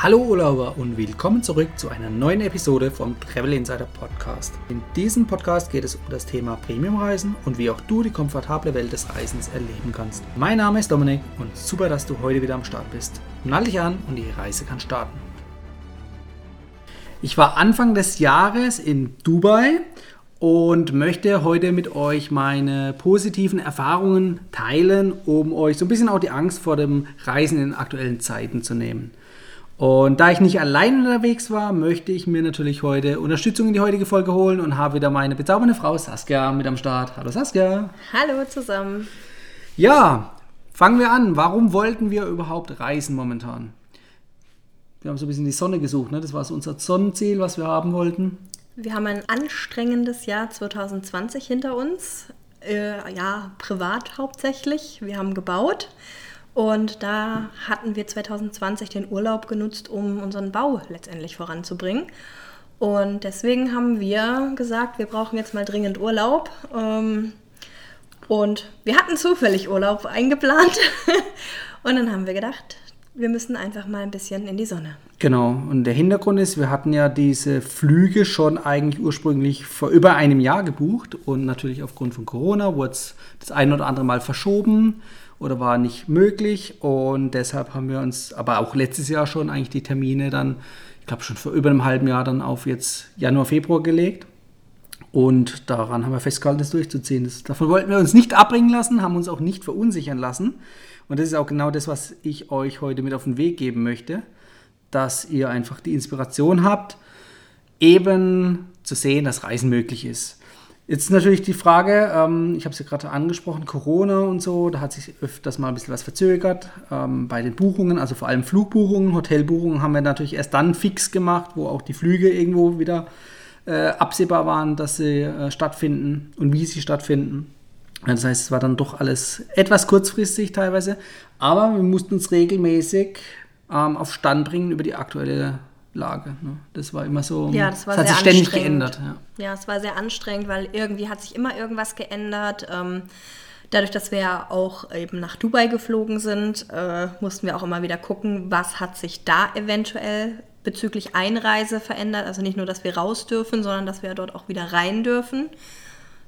Hallo Urlauber und willkommen zurück zu einer neuen Episode vom Travel Insider Podcast. In diesem Podcast geht es um das Thema Premiumreisen und wie auch du die komfortable Welt des Reisens erleben kannst. Mein Name ist Dominik und super, dass du heute wieder am Start bist. Nall dich an und die Reise kann starten. Ich war Anfang des Jahres in Dubai und möchte heute mit euch meine positiven Erfahrungen teilen, um euch so ein bisschen auch die Angst vor dem Reisen in aktuellen Zeiten zu nehmen. Und da ich nicht allein unterwegs war, möchte ich mir natürlich heute Unterstützung in die heutige Folge holen und habe wieder meine bezaubernde Frau Saskia mit am Start. Hallo Saskia. Hallo zusammen. Ja, fangen wir an. Warum wollten wir überhaupt reisen momentan? Wir haben so ein bisschen die Sonne gesucht, ne? Das war so unser Sonnenziel, was wir haben wollten. Wir haben ein anstrengendes Jahr 2020 hinter uns. Äh, ja, privat hauptsächlich. Wir haben gebaut. Und da hatten wir 2020 den Urlaub genutzt, um unseren Bau letztendlich voranzubringen. Und deswegen haben wir gesagt, wir brauchen jetzt mal dringend Urlaub. Ähm, und wir hatten zufällig Urlaub eingeplant. Und dann haben wir gedacht, wir müssen einfach mal ein bisschen in die Sonne. Genau, und der Hintergrund ist, wir hatten ja diese Flüge schon eigentlich ursprünglich vor über einem Jahr gebucht und natürlich aufgrund von Corona wurde es das ein oder andere Mal verschoben oder war nicht möglich. Und deshalb haben wir uns, aber auch letztes Jahr schon eigentlich die Termine dann, ich glaube schon vor über einem halben Jahr dann auf jetzt Januar, Februar gelegt. Und daran haben wir festgehalten, das durchzuziehen. Das, davon wollten wir uns nicht abbringen lassen, haben uns auch nicht verunsichern lassen. Und das ist auch genau das, was ich euch heute mit auf den Weg geben möchte, dass ihr einfach die Inspiration habt, eben zu sehen, dass Reisen möglich ist. Jetzt natürlich die Frage, ähm, ich habe es ja gerade angesprochen, Corona und so, da hat sich öfters mal ein bisschen was verzögert ähm, bei den Buchungen, also vor allem Flugbuchungen, Hotelbuchungen haben wir natürlich erst dann fix gemacht, wo auch die Flüge irgendwo wieder äh, absehbar waren, dass sie äh, stattfinden und wie sie stattfinden. Das heißt, es war dann doch alles etwas kurzfristig teilweise, aber wir mussten uns regelmäßig ähm, auf Stand bringen über die aktuelle Lage. Ne? Das war immer so. Ja, das war das hat sich ständig geändert. Ja. ja, es war sehr anstrengend, weil irgendwie hat sich immer irgendwas geändert. Ähm, dadurch, dass wir ja auch eben nach Dubai geflogen sind, äh, mussten wir auch immer wieder gucken, was hat sich da eventuell bezüglich Einreise verändert. Also nicht nur, dass wir raus dürfen, sondern dass wir dort auch wieder rein dürfen.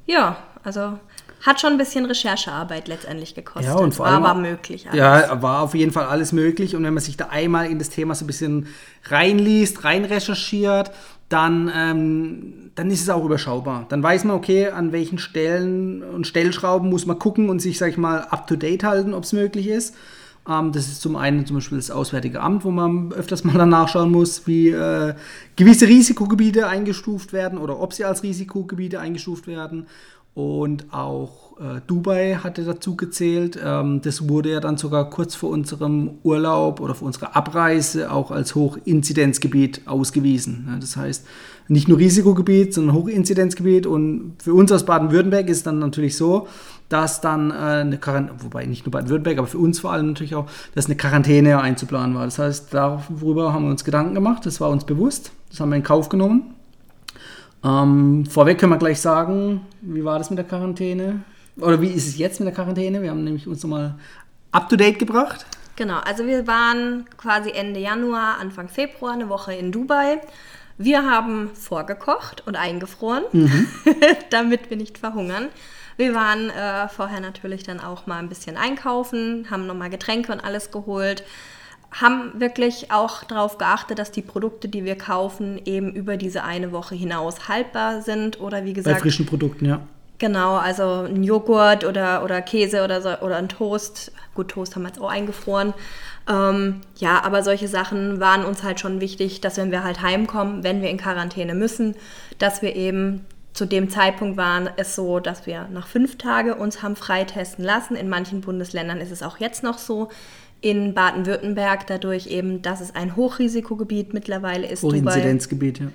Ja, also hat schon ein bisschen Recherchearbeit letztendlich gekostet. Ja, und vor allem, war aber möglich. Alles. Ja, war auf jeden Fall alles möglich. Und wenn man sich da einmal in das Thema so ein bisschen reinliest, reinrecherchiert, dann, ähm, dann ist es auch überschaubar. Dann weiß man, okay, an welchen Stellen und Stellschrauben muss man gucken und sich, sag ich mal, up-to-date halten, ob es möglich ist. Ähm, das ist zum einen zum Beispiel das Auswärtige Amt, wo man öfters mal dann nachschauen muss, wie äh, gewisse Risikogebiete eingestuft werden oder ob sie als Risikogebiete eingestuft werden. Und auch äh, Dubai hatte dazu gezählt. Ähm, das wurde ja dann sogar kurz vor unserem Urlaub oder vor unserer Abreise auch als Hochinzidenzgebiet ausgewiesen. Ja, das heißt, nicht nur Risikogebiet, sondern Hochinzidenzgebiet. Und für uns aus Baden-Württemberg ist dann natürlich so, dass dann äh, eine Quarantäne, wobei nicht nur Baden-Württemberg, aber für uns vor allem natürlich auch, dass eine Quarantäne einzuplanen war. Das heißt, darüber haben wir uns Gedanken gemacht, das war uns bewusst, das haben wir in Kauf genommen. Ähm, vorweg können wir gleich sagen, wie war das mit der Quarantäne? Oder wie ist es jetzt mit der Quarantäne? Wir haben nämlich uns nochmal up-to-date gebracht. Genau, also wir waren quasi Ende Januar, Anfang Februar eine Woche in Dubai. Wir haben vorgekocht und eingefroren, mhm. damit wir nicht verhungern. Wir waren äh, vorher natürlich dann auch mal ein bisschen einkaufen, haben nochmal Getränke und alles geholt haben wirklich auch darauf geachtet, dass die Produkte, die wir kaufen, eben über diese eine Woche hinaus haltbar sind oder wie gesagt. Bei frischen Produkten, ja. Genau, also ein Joghurt oder, oder Käse oder, so, oder ein Toast. Gut, Toast haben wir jetzt auch eingefroren. Ähm, ja, aber solche Sachen waren uns halt schon wichtig, dass wenn wir halt heimkommen, wenn wir in Quarantäne müssen, dass wir eben zu dem Zeitpunkt waren es so, dass wir nach fünf Tagen uns haben freitesten lassen. In manchen Bundesländern ist es auch jetzt noch so in Baden-Württemberg, dadurch eben, dass es ein Hochrisikogebiet mittlerweile ist. Hochinzidenzgebiet, ja.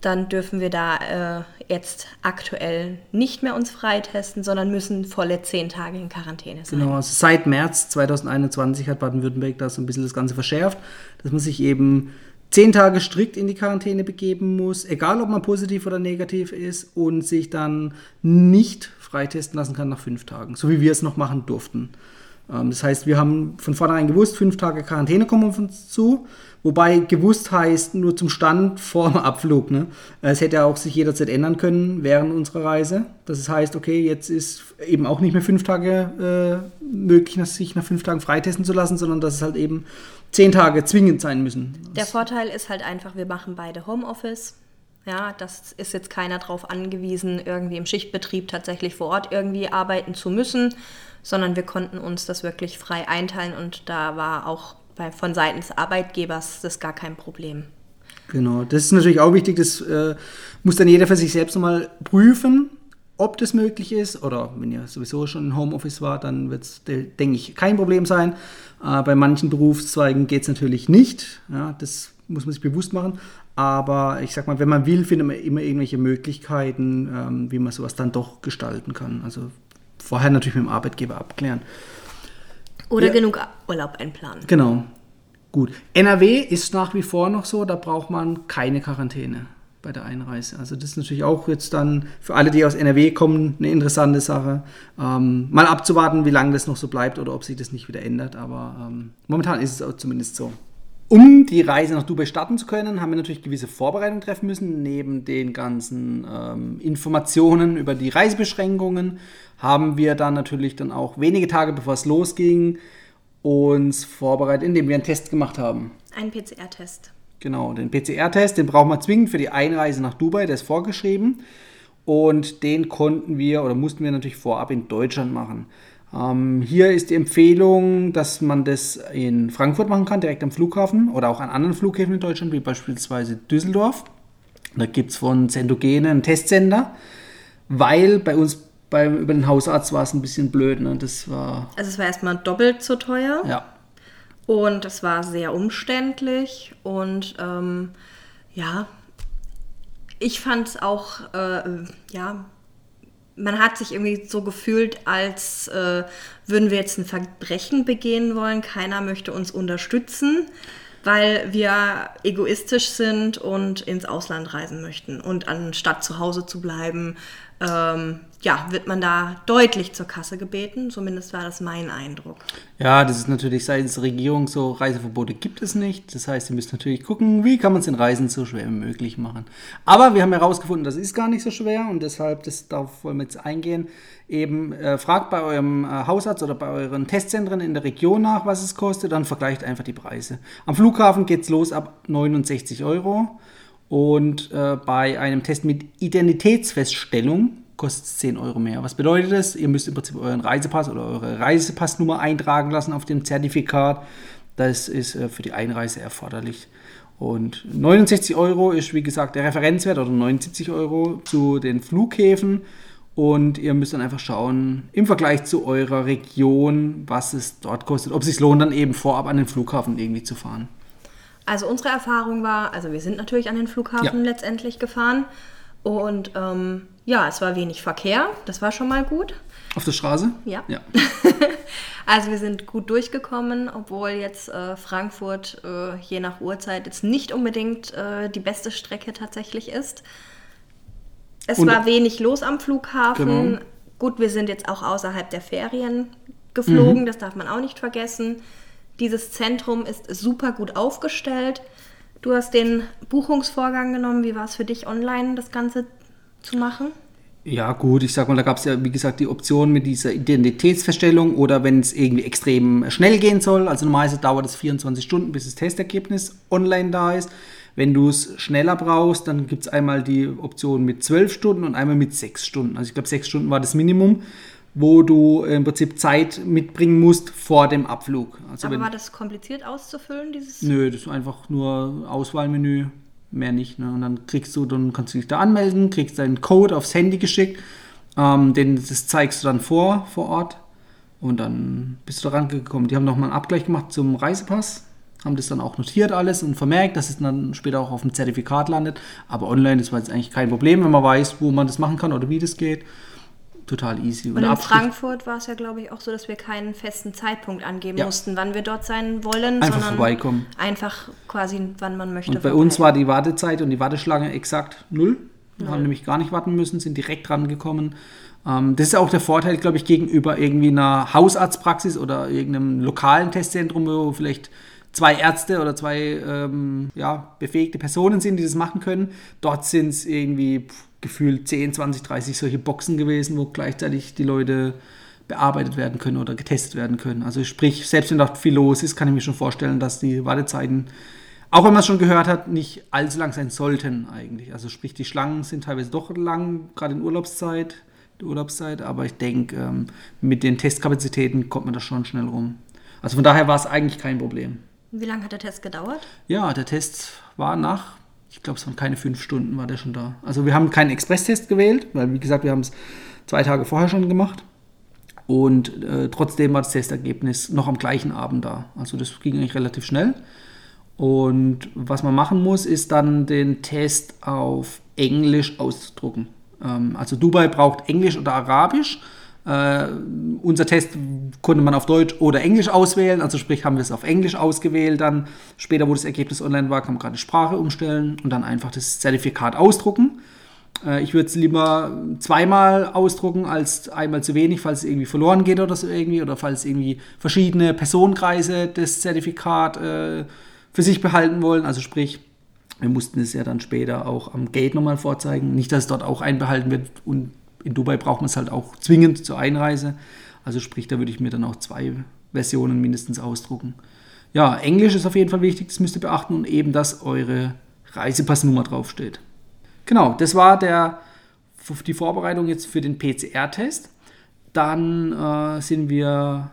Dann dürfen wir da äh, jetzt aktuell nicht mehr uns freitesten, sondern müssen volle zehn Tage in Quarantäne sein. Genau, also seit März 2021 hat Baden-Württemberg da so ein bisschen das Ganze verschärft, dass man sich eben zehn Tage strikt in die Quarantäne begeben muss, egal ob man positiv oder negativ ist, und sich dann nicht freitesten lassen kann nach fünf Tagen, so wie wir es noch machen durften. Ähm, das heißt, wir haben von vornherein gewusst, fünf Tage Quarantäne kommen auf uns zu. Wobei gewusst heißt nur zum Stand vor dem Abflug. Ne? Es hätte auch sich jederzeit ändern können während unserer Reise. Das heißt, okay, jetzt ist eben auch nicht mehr fünf Tage äh, möglich, sich nach fünf Tagen freitesten zu lassen, sondern dass es halt eben zehn Tage zwingend sein müssen. Der Vorteil ist halt einfach, wir machen beide Homeoffice. Ja, das ist jetzt keiner darauf angewiesen, irgendwie im Schichtbetrieb tatsächlich vor Ort irgendwie arbeiten zu müssen, sondern wir konnten uns das wirklich frei einteilen und da war auch bei, von Seiten des Arbeitgebers das gar kein Problem. Genau, das ist natürlich auch wichtig, das äh, muss dann jeder für sich selbst nochmal prüfen, ob das möglich ist. Oder wenn ihr sowieso schon im Homeoffice war, dann wird es, denke ich, kein Problem sein. Äh, bei manchen Berufszweigen geht es natürlich nicht. Ja, das muss man sich bewusst machen. Aber ich sag mal, wenn man will, findet man immer irgendwelche Möglichkeiten, ähm, wie man sowas dann doch gestalten kann. Also vorher natürlich mit dem Arbeitgeber abklären. Oder ja. genug Urlaub einplanen. Genau. Gut. NRW ist nach wie vor noch so, da braucht man keine Quarantäne bei der Einreise. Also das ist natürlich auch jetzt dann für alle, die aus NRW kommen, eine interessante Sache. Ähm, mal abzuwarten, wie lange das noch so bleibt oder ob sich das nicht wieder ändert. Aber ähm, momentan ist es auch zumindest so. Um die Reise nach Dubai starten zu können, haben wir natürlich gewisse Vorbereitungen treffen müssen. Neben den ganzen ähm, Informationen über die Reisebeschränkungen haben wir dann natürlich dann auch wenige Tage bevor es losging uns vorbereitet, indem wir einen Test gemacht haben. Ein PCR-Test. Genau, den PCR-Test, den brauchen wir zwingend für die Einreise nach Dubai, der ist vorgeschrieben. Und den konnten wir oder mussten wir natürlich vorab in Deutschland machen. Ähm, hier ist die Empfehlung, dass man das in Frankfurt machen kann, direkt am Flughafen oder auch an anderen Flughäfen in Deutschland, wie beispielsweise Düsseldorf. Da gibt es von Zendogene einen Testsender, weil bei uns beim, über den Hausarzt war es ein bisschen blöd. Ne? Das war also es war erstmal doppelt so teuer. Ja. Und es war sehr umständlich und ähm, ja, ich fand es auch, äh, ja, man hat sich irgendwie so gefühlt, als äh, würden wir jetzt ein Verbrechen begehen wollen. Keiner möchte uns unterstützen, weil wir egoistisch sind und ins Ausland reisen möchten und anstatt zu Hause zu bleiben, ähm, ja, wird man da deutlich zur Kasse gebeten. Zumindest war das mein Eindruck. Ja, das ist natürlich seitens der Regierung so, Reiseverbote gibt es nicht. Das heißt, ihr müsst natürlich gucken, wie kann man es den Reisen so schwer wie möglich machen. Aber wir haben herausgefunden, das ist gar nicht so schwer und deshalb, das, darauf wollen wir jetzt eingehen, eben äh, fragt bei eurem äh, Hausarzt oder bei euren Testzentren in der Region nach, was es kostet, dann vergleicht einfach die Preise. Am Flughafen geht es los ab 69 Euro. Und äh, bei einem Test mit Identitätsfeststellung kostet es 10 Euro mehr. Was bedeutet das? Ihr müsst im Prinzip euren Reisepass oder eure Reisepassnummer eintragen lassen auf dem Zertifikat. Das ist äh, für die Einreise erforderlich. Und 69 Euro ist, wie gesagt, der Referenzwert oder 79 Euro zu den Flughäfen. Und ihr müsst dann einfach schauen, im Vergleich zu eurer Region, was es dort kostet, ob es sich lohnt, dann eben vorab an den Flughafen irgendwie zu fahren. Also unsere Erfahrung war, also wir sind natürlich an den Flughafen ja. letztendlich gefahren und ähm, ja, es war wenig Verkehr, das war schon mal gut. Auf der Straße? Ja. ja. also wir sind gut durchgekommen, obwohl jetzt äh, Frankfurt äh, je nach Uhrzeit jetzt nicht unbedingt äh, die beste Strecke tatsächlich ist. Es und, war wenig los am Flughafen. Genau. Gut, wir sind jetzt auch außerhalb der Ferien geflogen, mhm. das darf man auch nicht vergessen. Dieses Zentrum ist super gut aufgestellt. Du hast den Buchungsvorgang genommen. Wie war es für dich, online das Ganze zu machen? Ja, gut, ich sag mal, da gab es ja, wie gesagt, die Option mit dieser Identitätsfeststellung oder wenn es irgendwie extrem schnell gehen soll. Also normalerweise dauert es 24 Stunden, bis das Testergebnis online da ist. Wenn du es schneller brauchst, dann gibt es einmal die Option mit 12 Stunden und einmal mit 6 Stunden. Also ich glaube, 6 Stunden war das Minimum wo du im Prinzip Zeit mitbringen musst vor dem Abflug. Also Aber wenn, war das kompliziert auszufüllen, dieses? Nö, das ist einfach nur Auswahlmenü, mehr nicht. Ne? Und dann kriegst du, dann kannst du dich da anmelden, kriegst deinen Code aufs Handy geschickt, ähm, den, das zeigst du dann vor, vor Ort und dann bist du da rangekommen. Die haben nochmal einen Abgleich gemacht zum Reisepass, haben das dann auch notiert alles und vermerkt, dass es dann später auch auf dem Zertifikat landet. Aber online, das war jetzt eigentlich kein Problem, wenn man weiß, wo man das machen kann oder wie das geht total easy. Und, und in Frankfurt war es ja, glaube ich, auch so, dass wir keinen festen Zeitpunkt angeben ja. mussten, wann wir dort sein wollen, einfach sondern vorbeikommen. einfach quasi, wann man möchte. Und bei uns war die Wartezeit und die Warteschlange exakt null. Wir haben nämlich gar nicht warten müssen, sind direkt rangekommen. Ähm, das ist auch der Vorteil, glaube ich, gegenüber irgendwie einer Hausarztpraxis oder irgendeinem lokalen Testzentrum, wo vielleicht zwei Ärzte oder zwei ähm, ja, befähigte Personen sind, die das machen können. Dort sind es irgendwie pff, gefühlt 10, 20, 30 solche Boxen gewesen, wo gleichzeitig die Leute bearbeitet werden können oder getestet werden können. Also sprich, selbst wenn dort viel los ist, kann ich mir schon vorstellen, dass die Wartezeiten, auch wenn man es schon gehört hat, nicht allzu lang sein sollten eigentlich. Also sprich, die Schlangen sind teilweise doch lang, gerade in Urlaubszeit, die Urlaubszeit, aber ich denke, ähm, mit den Testkapazitäten kommt man da schon schnell rum. Also von daher war es eigentlich kein Problem. Wie lange hat der Test gedauert? Ja, der Test war nach, ich glaube, es waren keine fünf Stunden, war der schon da. Also wir haben keinen Expresstest gewählt, weil wie gesagt, wir haben es zwei Tage vorher schon gemacht. Und äh, trotzdem war das Testergebnis noch am gleichen Abend da. Also das ging eigentlich relativ schnell. Und was man machen muss, ist dann den Test auf Englisch auszudrucken. Ähm, also Dubai braucht Englisch oder Arabisch. Äh, unser Test konnte man auf Deutsch oder Englisch auswählen, also sprich haben wir es auf Englisch ausgewählt. Dann später, wo das Ergebnis online war, kann man gerade die Sprache umstellen und dann einfach das Zertifikat ausdrucken. Äh, ich würde es lieber zweimal ausdrucken als einmal zu wenig, falls es irgendwie verloren geht oder so irgendwie oder falls irgendwie verschiedene Personenkreise das Zertifikat äh, für sich behalten wollen. Also sprich, wir mussten es ja dann später auch am Gate nochmal vorzeigen. Nicht, dass es dort auch einbehalten wird und in Dubai braucht man es halt auch zwingend zur Einreise. Also sprich, da würde ich mir dann auch zwei Versionen mindestens ausdrucken. Ja, Englisch ist auf jeden Fall wichtig, das müsst ihr beachten und eben, dass eure Reisepassnummer draufsteht. Genau, das war der, die Vorbereitung jetzt für den PCR-Test. Dann äh, sind wir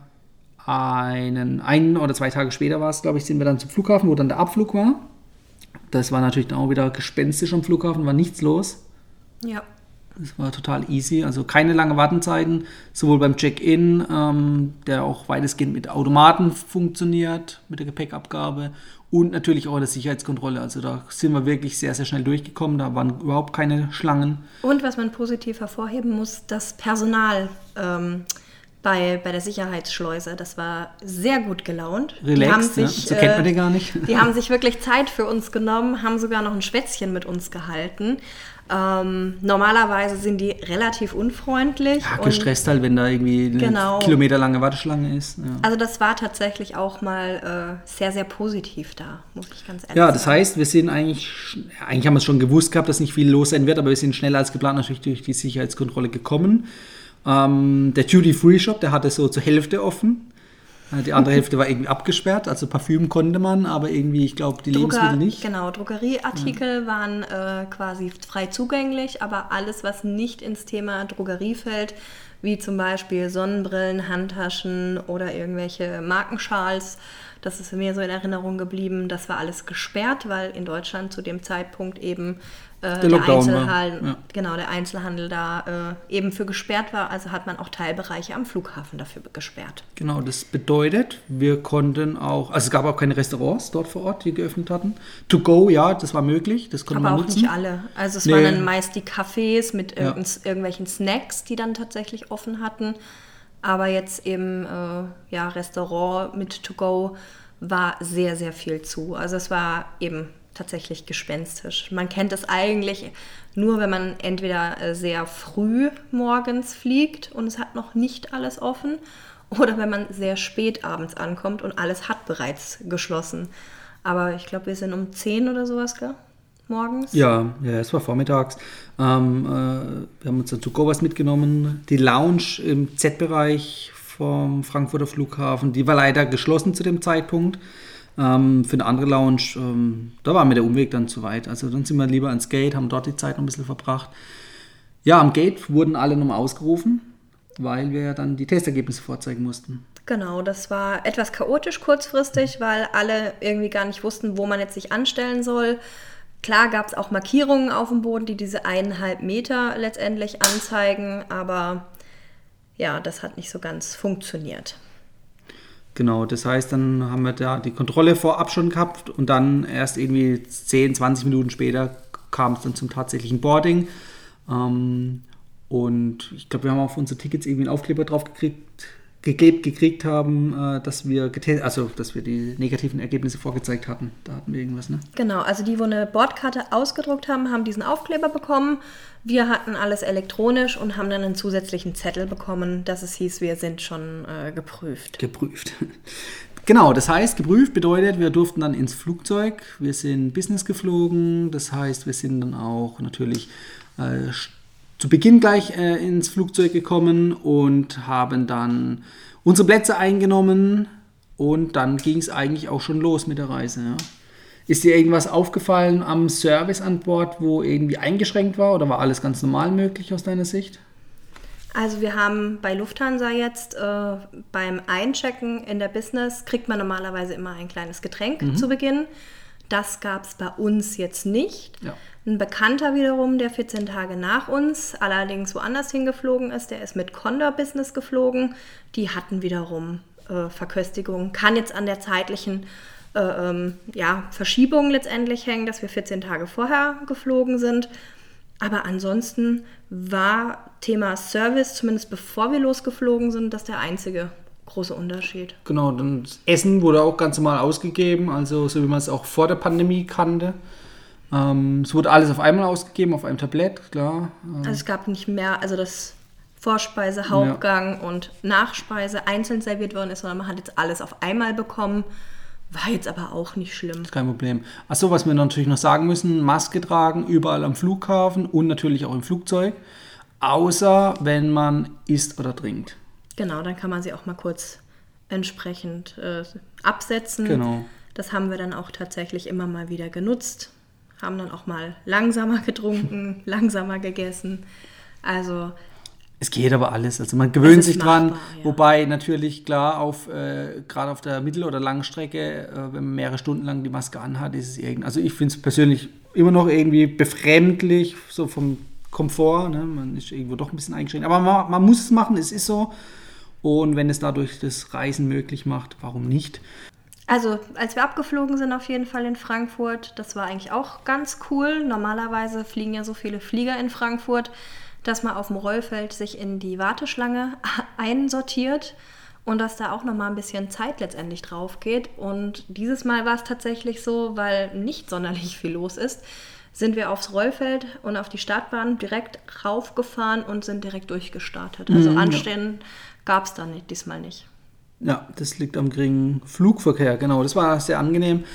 einen, ein oder zwei Tage später war es, glaube ich, sind wir dann zum Flughafen, wo dann der Abflug war. Das war natürlich dann auch wieder gespenstisch am Flughafen, war nichts los. Ja. Das war total easy, also keine langen Wartenzeiten, sowohl beim Check-in, ähm, der auch weitestgehend mit Automaten funktioniert, mit der Gepäckabgabe und natürlich auch in der Sicherheitskontrolle. Also da sind wir wirklich sehr, sehr schnell durchgekommen, da waren überhaupt keine Schlangen. Und was man positiv hervorheben muss, das Personal. Ähm, bei, bei der Sicherheitsschleuse. Das war sehr gut gelaunt. Relaxed, sich, ja. so kennt man die gar nicht. Äh, die haben sich wirklich Zeit für uns genommen, haben sogar noch ein Schwätzchen mit uns gehalten. Ähm, normalerweise sind die relativ unfreundlich. Ja, gestresst halt, wenn da irgendwie eine genau. kilometerlange Warteschlange ist. Ja. Also das war tatsächlich auch mal äh, sehr, sehr positiv da, muss ich ganz ehrlich sagen. Ja, das sagen. heißt, wir sind eigentlich, eigentlich haben wir es schon gewusst gehabt, dass nicht viel los sein wird, aber wir sind schneller als geplant natürlich durch die Sicherheitskontrolle gekommen. Ähm, der Duty-Free-Shop, der hatte so zur Hälfte offen. Äh, die andere Hälfte war irgendwie abgesperrt, also Parfüm konnte man, aber irgendwie, ich glaube, die Drucker, Lebensmittel nicht. Genau, Drogerieartikel ja. waren äh, quasi frei zugänglich, aber alles, was nicht ins Thema Drogerie fällt, wie zum Beispiel Sonnenbrillen, Handtaschen oder irgendwelche Markenschals, das ist mir so in Erinnerung geblieben, das war alles gesperrt, weil in Deutschland zu dem Zeitpunkt eben äh, der, der Einzelhandel, ja. genau, der Einzelhandel da äh, eben für gesperrt war. Also hat man auch Teilbereiche am Flughafen dafür gesperrt. Genau, das bedeutet, wir konnten auch, also es gab auch keine Restaurants dort vor Ort, die geöffnet hatten. To go, ja, das war möglich, das konnte Aber man auch nicht alle. Also es nee. waren dann meist die Cafés mit ja. irgendwelchen Snacks, die dann tatsächlich offen hatten. Aber jetzt eben, äh, ja, Restaurant mit To go war sehr, sehr viel zu. Also es war eben tatsächlich gespenstisch. Man kennt es eigentlich nur, wenn man entweder äh, sehr früh morgens fliegt und es hat noch nicht alles offen oder wenn man sehr spät abends ankommt und alles hat bereits geschlossen. Aber ich glaube, wir sind um 10 oder sowas, gell? Morgens? Ja, ja, es war vormittags. Ähm, äh, wir haben uns dazu was mitgenommen. Die Lounge im Z-Bereich vom Frankfurter Flughafen, die war leider geschlossen zu dem Zeitpunkt. Ähm, für eine andere Lounge, ähm, da war mir der Umweg dann zu weit. Also dann sind wir lieber ans Gate, haben dort die Zeit noch ein bisschen verbracht. Ja, am Gate wurden alle nochmal ausgerufen, weil wir dann die Testergebnisse vorzeigen mussten. Genau, das war etwas chaotisch kurzfristig, weil alle irgendwie gar nicht wussten, wo man jetzt sich anstellen soll. Klar gab es auch Markierungen auf dem Boden, die diese eineinhalb Meter letztendlich anzeigen, aber ja, das hat nicht so ganz funktioniert. Genau, das heißt, dann haben wir da die Kontrolle vorab schon gehabt und dann erst irgendwie 10, 20 Minuten später kam es dann zum tatsächlichen Boarding. Ähm, und ich glaube, wir haben auf unsere Tickets irgendwie einen Aufkleber drauf gekriegt, gegeben, gekriegt haben, äh, dass wir also dass wir die negativen Ergebnisse vorgezeigt hatten. Da hatten wir irgendwas, ne? Genau, also die, wo eine Bordkarte ausgedruckt haben, haben diesen Aufkleber bekommen. Wir hatten alles elektronisch und haben dann einen zusätzlichen Zettel bekommen, dass es hieß, wir sind schon äh, geprüft. Geprüft. Genau, das heißt, geprüft bedeutet, wir durften dann ins Flugzeug, wir sind Business geflogen, das heißt, wir sind dann auch natürlich äh, zu Beginn gleich äh, ins Flugzeug gekommen und haben dann unsere Plätze eingenommen und dann ging es eigentlich auch schon los mit der Reise. Ja. Ist dir irgendwas aufgefallen am Service an Bord, wo irgendwie eingeschränkt war oder war alles ganz normal möglich aus deiner Sicht? Also wir haben bei Lufthansa jetzt äh, beim Einchecken in der Business kriegt man normalerweise immer ein kleines Getränk mhm. zu Beginn. Das gab es bei uns jetzt nicht. Ja. Ein Bekannter wiederum, der 14 Tage nach uns, allerdings woanders hingeflogen ist, der ist mit Condor Business geflogen. Die hatten wiederum äh, Verköstigung. Kann jetzt an der zeitlichen äh, ähm, ja, Verschiebung letztendlich hängen, dass wir 14 Tage vorher geflogen sind. Aber ansonsten war Thema Service, zumindest bevor wir losgeflogen sind, das der einzige große Unterschied. Genau, das Essen wurde auch ganz normal ausgegeben, also so wie man es auch vor der Pandemie kannte. Ähm, es wurde alles auf einmal ausgegeben, auf einem Tablett, klar. Ähm. Also es gab nicht mehr, also das Vorspeise, Hauptgang ja. und Nachspeise einzeln serviert worden ist, sondern man hat jetzt alles auf einmal bekommen. War jetzt aber auch nicht schlimm. Kein Problem. Achso, was wir natürlich noch sagen müssen, Maske tragen, überall am Flughafen und natürlich auch im Flugzeug, außer wenn man isst oder trinkt. Genau, dann kann man sie auch mal kurz entsprechend äh, absetzen. Genau. Das haben wir dann auch tatsächlich immer mal wieder genutzt. Haben dann auch mal langsamer getrunken, langsamer gegessen. Also es geht aber alles. Also man gewöhnt sich dran. Machbar, ja. Wobei natürlich klar, auf, äh, gerade auf der Mittel- oder Langstrecke, äh, wenn man mehrere Stunden lang die Maske anhat, ist es irgendwie. Also ich finde es persönlich immer noch irgendwie befremdlich, so vom Komfort. Ne? Man ist irgendwo doch ein bisschen eingeschränkt. Aber man, man muss es machen, es ist so. Und wenn es dadurch das Reisen möglich macht, warum nicht? Also, als wir abgeflogen sind, auf jeden Fall in Frankfurt, das war eigentlich auch ganz cool. Normalerweise fliegen ja so viele Flieger in Frankfurt dass man auf dem Rollfeld sich in die Warteschlange einsortiert und dass da auch noch mal ein bisschen Zeit letztendlich drauf geht. Und dieses Mal war es tatsächlich so, weil nicht sonderlich viel los ist, sind wir aufs Rollfeld und auf die Startbahn direkt raufgefahren und sind direkt durchgestartet. Also mhm, Anstehen ja. Gab es da nicht, diesmal nicht. Ja, das liegt am geringen Flugverkehr, genau. Das war sehr angenehm.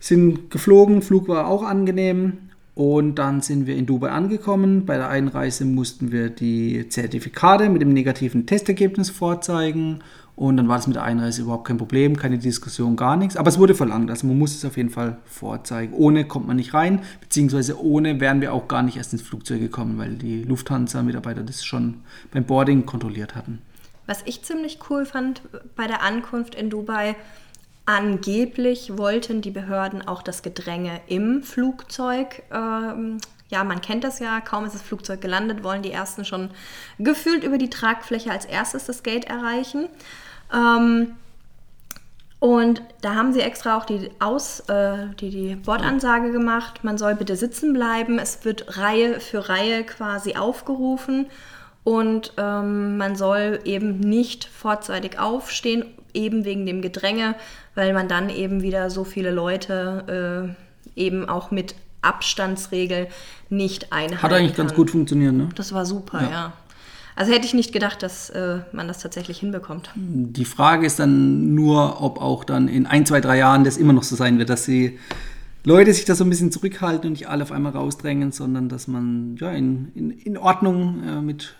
Sind geflogen, Flug war auch angenehm. Und dann sind wir in Dubai angekommen. Bei der Einreise mussten wir die Zertifikate mit dem negativen Testergebnis vorzeigen. Und dann war das mit der Einreise überhaupt kein Problem, keine Diskussion, gar nichts. Aber es wurde verlangt, also man muss es auf jeden Fall vorzeigen. Ohne kommt man nicht rein, beziehungsweise ohne wären wir auch gar nicht erst ins Flugzeug gekommen, weil die Lufthansa-Mitarbeiter das schon beim Boarding kontrolliert hatten. Was ich ziemlich cool fand bei der Ankunft in Dubai, Angeblich wollten die Behörden auch das Gedränge im Flugzeug ähm, ja, man kennt das ja, kaum ist das Flugzeug gelandet, wollen die ersten schon gefühlt über die Tragfläche als erstes das Gate erreichen. Ähm, und da haben sie extra auch die, Aus, äh, die, die Bordansage gemacht, man soll bitte sitzen bleiben. Es wird Reihe für Reihe quasi aufgerufen und ähm, man soll eben nicht vorzeitig aufstehen, eben wegen dem Gedränge, weil man dann eben wieder so viele Leute äh, eben auch mit Abstandsregel nicht einhalten Hat eigentlich kann. ganz gut funktioniert, ne? Das war super, ja. ja. Also hätte ich nicht gedacht, dass äh, man das tatsächlich hinbekommt. Die Frage ist dann nur, ob auch dann in ein, zwei, drei Jahren das immer noch so sein wird, dass die Leute sich da so ein bisschen zurückhalten und nicht alle auf einmal rausdrängen, sondern dass man ja in, in, in Ordnung äh, mit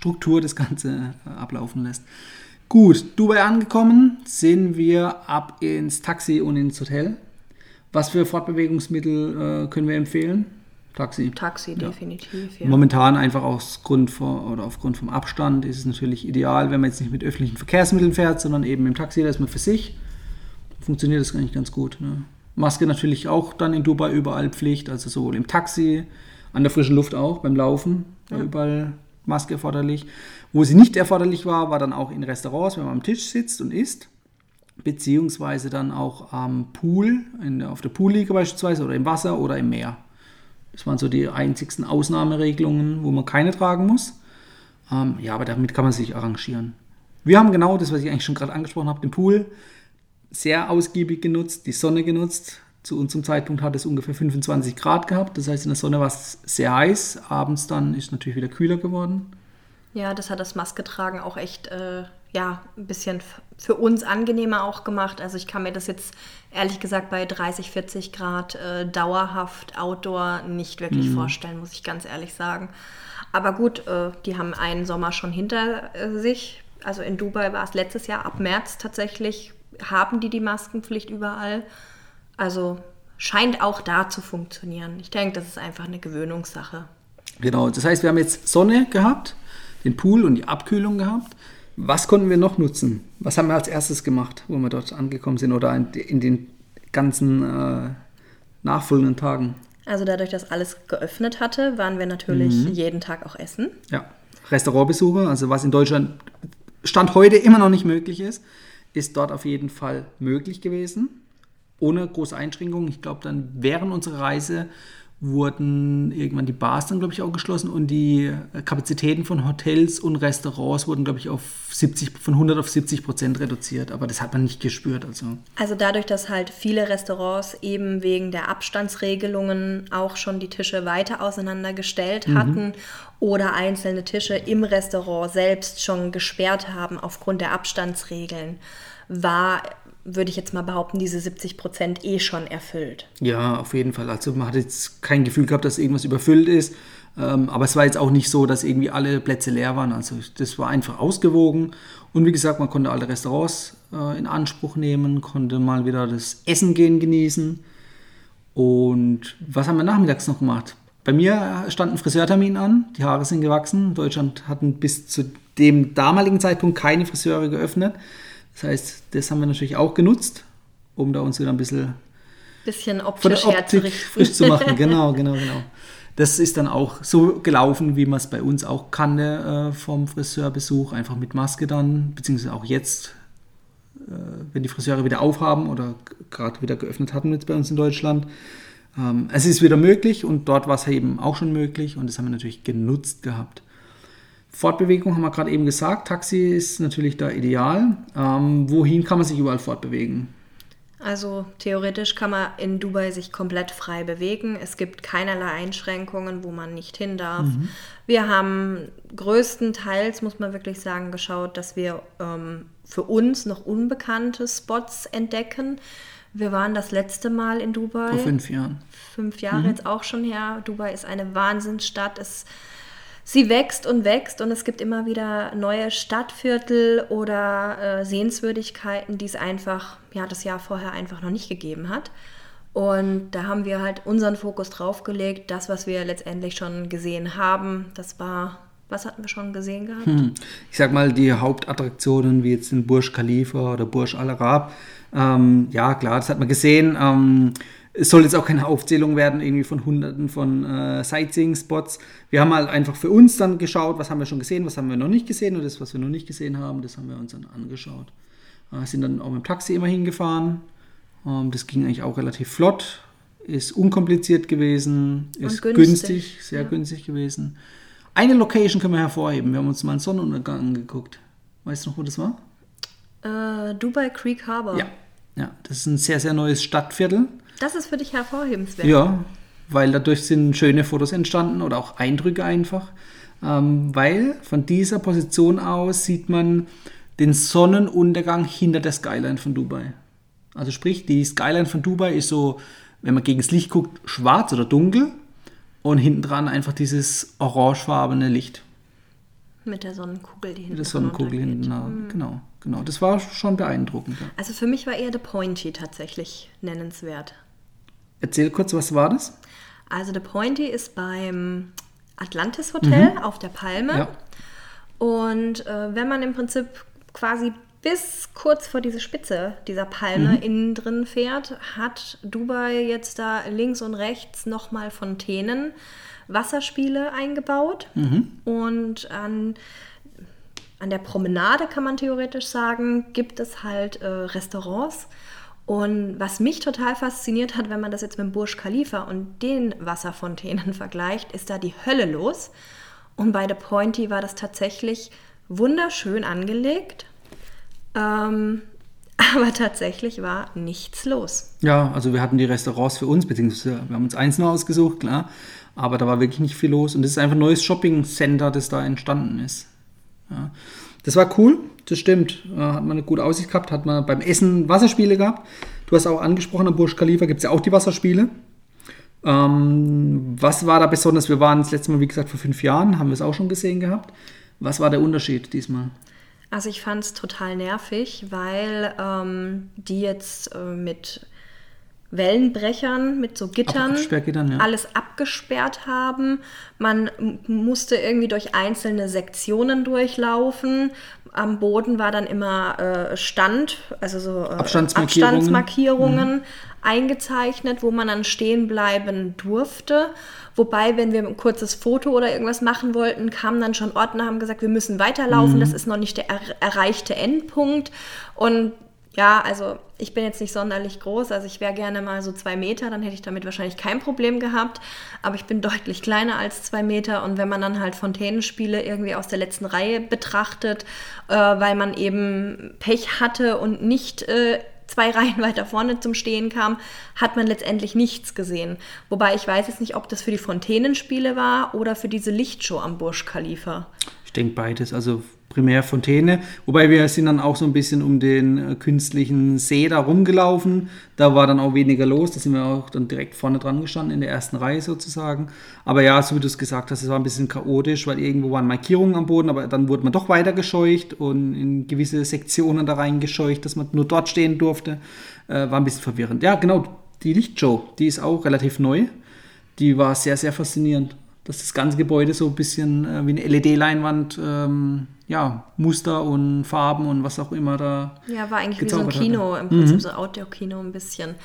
Struktur das Ganze äh, ablaufen lässt. Gut, Dubai angekommen, sind wir ab ins Taxi und ins Hotel. Was für Fortbewegungsmittel äh, können wir empfehlen? Taxi. Taxi, ja. definitiv. Ja. Momentan einfach aus Grund vor, oder aufgrund vom Abstand ist es natürlich ideal, wenn man jetzt nicht mit öffentlichen Verkehrsmitteln fährt, sondern eben im Taxi, da ist man für sich. Funktioniert das eigentlich ganz gut. Ne? Maske natürlich auch dann in Dubai überall Pflicht, also sowohl im Taxi, an der frischen Luft auch, beim Laufen, ja. überall Maske erforderlich. Wo sie nicht erforderlich war, war dann auch in Restaurants, wenn man am Tisch sitzt und isst, beziehungsweise dann auch am Pool, in, auf der Poolliege beispielsweise oder im Wasser oder im Meer. Das waren so die einzigsten Ausnahmeregelungen, wo man keine tragen muss. Ähm, ja, aber damit kann man sich arrangieren. Wir haben genau das, was ich eigentlich schon gerade angesprochen habe, den Pool sehr ausgiebig genutzt, die Sonne genutzt. Zu unserem Zeitpunkt hat es ungefähr 25 Grad gehabt. Das heißt, in der Sonne war es sehr heiß. Abends dann ist es natürlich wieder kühler geworden. Ja, das hat das Masketragen auch echt äh, ja, ein bisschen für uns angenehmer auch gemacht. Also ich kann mir das jetzt ehrlich gesagt bei 30, 40 Grad äh, dauerhaft Outdoor nicht wirklich mhm. vorstellen, muss ich ganz ehrlich sagen. Aber gut, äh, die haben einen Sommer schon hinter äh, sich. Also in Dubai war es letztes Jahr ab März tatsächlich, haben die die Maskenpflicht überall. Also scheint auch da zu funktionieren. Ich denke, das ist einfach eine Gewöhnungssache. Genau, das heißt, wir haben jetzt Sonne gehabt, den Pool und die Abkühlung gehabt. Was konnten wir noch nutzen? Was haben wir als erstes gemacht, wo wir dort angekommen sind oder in, den ganzen äh, nachfolgenden Tagen? Also dadurch, dass alles geöffnet hatte, waren wir natürlich mhm. jeden Tag auch essen. Ja, Restaurantbesuche, also was in Deutschland Stand heute immer noch nicht möglich ist, ist dort auf jeden Fall möglich gewesen. Ohne große Einschränkungen. Ich glaube, dann während unserer Reise wurden irgendwann die Bars dann, glaube ich, auch geschlossen und die Kapazitäten von Hotels und Restaurants wurden, glaube ich, auf 70, von 100 auf 70 Prozent reduziert. Aber das hat man nicht gespürt. Also. also dadurch, dass halt viele Restaurants eben wegen der Abstandsregelungen auch schon die Tische weiter auseinandergestellt mhm. hatten oder einzelne Tische im Restaurant selbst schon gesperrt haben aufgrund der Abstandsregeln, war würde ich jetzt mal behaupten, diese 70 Prozent eh schon erfüllt. Ja, auf jeden Fall. Also man hat jetzt kein Gefühl gehabt, dass irgendwas überfüllt ist. Ähm, aber es war jetzt auch nicht so, dass irgendwie alle Plätze leer waren. Also das war einfach ausgewogen. Und wie gesagt, man konnte alle Restaurants äh, in Anspruch nehmen, konnte mal wieder das Essen gehen genießen. Und was haben wir nachmittags noch gemacht? Bei mir stand ein Friseurtermin an, die Haare sind gewachsen. Deutschland hatten bis zu dem damaligen Zeitpunkt keine Friseure geöffnet. Das heißt, das haben wir natürlich auch genutzt, um da uns wieder ein bisschen, bisschen optisch von der Optik frisch zu machen. Genau, genau, genau. Das ist dann auch so gelaufen, wie man es bei uns auch kannte äh, vom Friseurbesuch, einfach mit Maske dann, beziehungsweise auch jetzt, äh, wenn die Friseure wieder aufhaben oder gerade wieder geöffnet hatten jetzt bei uns in Deutschland. Ähm, es ist wieder möglich und dort war es eben auch schon möglich und das haben wir natürlich genutzt gehabt. Fortbewegung haben wir gerade eben gesagt. Taxi ist natürlich da ideal. Ähm, wohin kann man sich überall fortbewegen? Also theoretisch kann man in Dubai sich komplett frei bewegen. Es gibt keinerlei Einschränkungen, wo man nicht hin darf. Mhm. Wir haben größtenteils, muss man wirklich sagen, geschaut, dass wir ähm, für uns noch unbekannte Spots entdecken. Wir waren das letzte Mal in Dubai. Vor fünf Jahren. Fünf Jahre mhm. jetzt auch schon her. Dubai ist eine Wahnsinnsstadt. Es sie wächst und wächst und es gibt immer wieder neue Stadtviertel oder äh, Sehenswürdigkeiten, die es einfach, ja, das Jahr vorher einfach noch nicht gegeben hat. Und da haben wir halt unseren Fokus drauf gelegt. Das, was wir letztendlich schon gesehen haben, das war, was hatten wir schon gesehen gehabt? Hm. Ich sag mal, die Hauptattraktionen wie jetzt in Burj Khalifa oder Burj Al Arab. Ähm, ja, klar, das hat man gesehen. Ähm, es soll jetzt auch keine Aufzählung werden, irgendwie von hunderten von äh, Sightseeing-Spots. Wir haben halt einfach für uns dann geschaut, was haben wir schon gesehen, was haben wir noch nicht gesehen und das, was wir noch nicht gesehen haben, das haben wir uns dann angeschaut. Äh, sind dann auch mit dem Taxi immer hingefahren. Ähm, das ging eigentlich auch relativ flott, ist unkompliziert gewesen, ist günstig. günstig. sehr ja. günstig gewesen. Eine Location können wir hervorheben. Wir haben uns mal einen Sonnenuntergang angeguckt. Weißt du noch, wo das war? Äh, Dubai Creek Harbor. Ja. ja, das ist ein sehr, sehr neues Stadtviertel. Das ist für dich hervorhebenswert. Ja, weil dadurch sind schöne Fotos entstanden oder auch Eindrücke einfach. Ähm, weil von dieser Position aus sieht man den Sonnenuntergang hinter der Skyline von Dubai. Also sprich, die Skyline von Dubai ist so, wenn man gegen das Licht guckt, schwarz oder dunkel und hinten dran einfach dieses orangefarbene Licht. Mit der Sonnenkugel, die hinten Mit der Sonnenkugel hinten, mhm. genau, genau. Das war schon beeindruckend. Ja. Also für mich war eher der Pointy tatsächlich nennenswert. Erzähl kurz, was war das? Also The Pointy ist beim Atlantis Hotel mhm. auf der Palme. Ja. Und äh, wenn man im Prinzip quasi bis kurz vor diese Spitze dieser Palme mhm. innen drin fährt, hat Dubai jetzt da links und rechts nochmal Fontänen, Wasserspiele eingebaut. Mhm. Und an, an der Promenade kann man theoretisch sagen, gibt es halt äh, Restaurants und was mich total fasziniert hat, wenn man das jetzt mit Burj Khalifa und den Wasserfontänen vergleicht, ist da die Hölle los. Und bei The Pointy war das tatsächlich wunderschön angelegt. Ähm, aber tatsächlich war nichts los. Ja, also wir hatten die Restaurants für uns, beziehungsweise wir haben uns eins nur ausgesucht, klar. Aber da war wirklich nicht viel los. Und das ist einfach ein neues Shopping-Center, das da entstanden ist. Ja. Das war cool, das stimmt. Da hat man eine gute Aussicht gehabt, hat man beim Essen Wasserspiele gehabt. Du hast auch angesprochen, am Burj Khalifa gibt es ja auch die Wasserspiele. Ähm, was war da besonders? Wir waren das letzte Mal, wie gesagt, vor fünf Jahren, haben wir es auch schon gesehen gehabt. Was war der Unterschied diesmal? Also ich fand es total nervig, weil ähm, die jetzt äh, mit Wellenbrechern, mit so Gittern, ja. alles abgesperrt haben. Man musste irgendwie durch einzelne Sektionen durchlaufen. Am Boden war dann immer äh, Stand, also so äh, Abstandsmarkierungen, Abstandsmarkierungen mhm. eingezeichnet, wo man dann stehen bleiben durfte. Wobei, wenn wir ein kurzes Foto oder irgendwas machen wollten, kamen dann schon Ordner, haben gesagt, wir müssen weiterlaufen, mhm. das ist noch nicht der er erreichte Endpunkt. Und ja, also ich bin jetzt nicht sonderlich groß, also ich wäre gerne mal so zwei Meter, dann hätte ich damit wahrscheinlich kein Problem gehabt. Aber ich bin deutlich kleiner als zwei Meter und wenn man dann halt Fontänenspiele irgendwie aus der letzten Reihe betrachtet, äh, weil man eben Pech hatte und nicht äh, zwei Reihen weiter vorne zum Stehen kam, hat man letztendlich nichts gesehen. Wobei ich weiß jetzt nicht, ob das für die Fontänenspiele war oder für diese Lichtshow am Burj Khalifa. Ich denke beides. Also primär Fontäne. Wobei wir sind dann auch so ein bisschen um den äh, künstlichen See da rumgelaufen. Da war dann auch weniger los. Da sind wir auch dann direkt vorne dran gestanden, in der ersten Reihe sozusagen. Aber ja, so wie du es gesagt hast, es war ein bisschen chaotisch, weil irgendwo waren Markierungen am Boden, aber dann wurde man doch weiter gescheucht und in gewisse Sektionen da reingescheucht, dass man nur dort stehen durfte. Äh, war ein bisschen verwirrend. Ja, genau, die Lichtshow, die ist auch relativ neu. Die war sehr, sehr faszinierend dass das ganze Gebäude so ein bisschen äh, wie eine LED-Leinwand, ähm, ja, Muster und Farben und was auch immer da. Ja, war eigentlich wie so ein Kino, hatte. im Prinzip mhm. so Outdoor-Kino ein bisschen.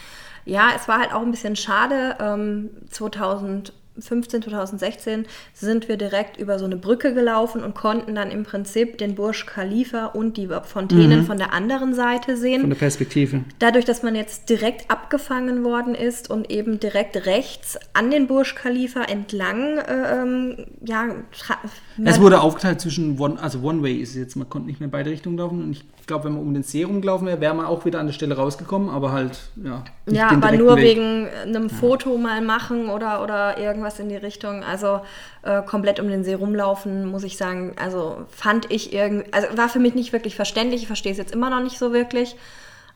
Ja, es war halt auch ein bisschen schade. Ähm, 2000 2015, 2016 sind wir direkt über so eine Brücke gelaufen und konnten dann im Prinzip den Burj Khalifa und die Fontänen mhm. von der anderen Seite sehen. Von der Perspektive. Dadurch, dass man jetzt direkt abgefangen worden ist und eben direkt rechts an den Burj Khalifa entlang, äh, ähm, ja. Es wurde aufgeteilt zwischen One, also One Way ist jetzt, man konnte nicht mehr in beide Richtungen laufen und ich glaube, wenn man um den See rumgelaufen wäre, wäre man auch wieder an der Stelle rausgekommen, aber halt, ja. Ja, aber nur Weg. wegen einem Foto ja. mal machen oder, oder irgendwas in die Richtung. Also äh, komplett um den See rumlaufen, muss ich sagen, also fand ich irgendwie, also war für mich nicht wirklich verständlich. Ich verstehe es jetzt immer noch nicht so wirklich.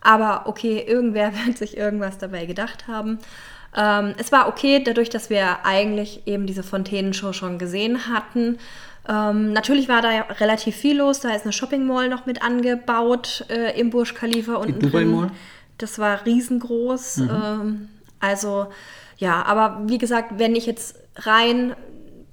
Aber okay, irgendwer wird sich irgendwas dabei gedacht haben. Ähm, es war okay, dadurch, dass wir eigentlich eben diese Fontänenshow schon gesehen hatten ähm, natürlich war da ja relativ viel los. Da ist eine Shopping Mall noch mit angebaut äh, im Burj Khalifa unten Die Dubai Mall. Das war riesengroß. Mhm. Ähm, also ja, aber wie gesagt, wenn ich jetzt rein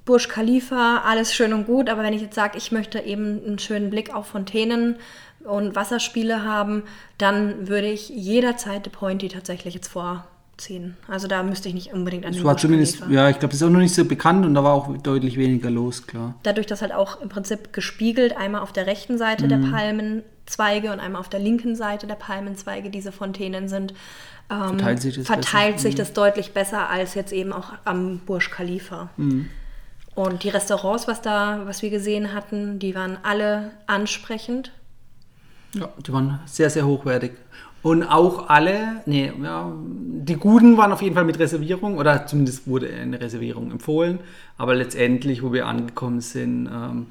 Burj Khalifa, alles schön und gut, aber wenn ich jetzt sage, ich möchte eben einen schönen Blick auf Fontänen und Wasserspiele haben, dann würde ich jederzeit The Pointy tatsächlich jetzt vor ziehen. Also da müsste ich nicht unbedingt an den war zumindest, Ja, ich glaube, das ist auch noch nicht so bekannt und da war auch deutlich weniger los, klar. Dadurch, dass halt auch im Prinzip gespiegelt einmal auf der rechten Seite mhm. der Palmenzweige und einmal auf der linken Seite der Palmenzweige diese Fontänen sind, ähm, verteilt, sich das, verteilt sich mhm. das, deutlich besser als jetzt eben auch am Burj Khalifa. Mhm. Und die Restaurants, was da, was wir gesehen hatten, die waren alle ansprechend. Ja, die waren sehr, sehr hochwertig. Und auch alle, nee, ja, die Guten waren auf jeden Fall mit Reservierung oder zumindest wurde eine Reservierung empfohlen. Aber letztendlich, wo wir angekommen sind, ähm,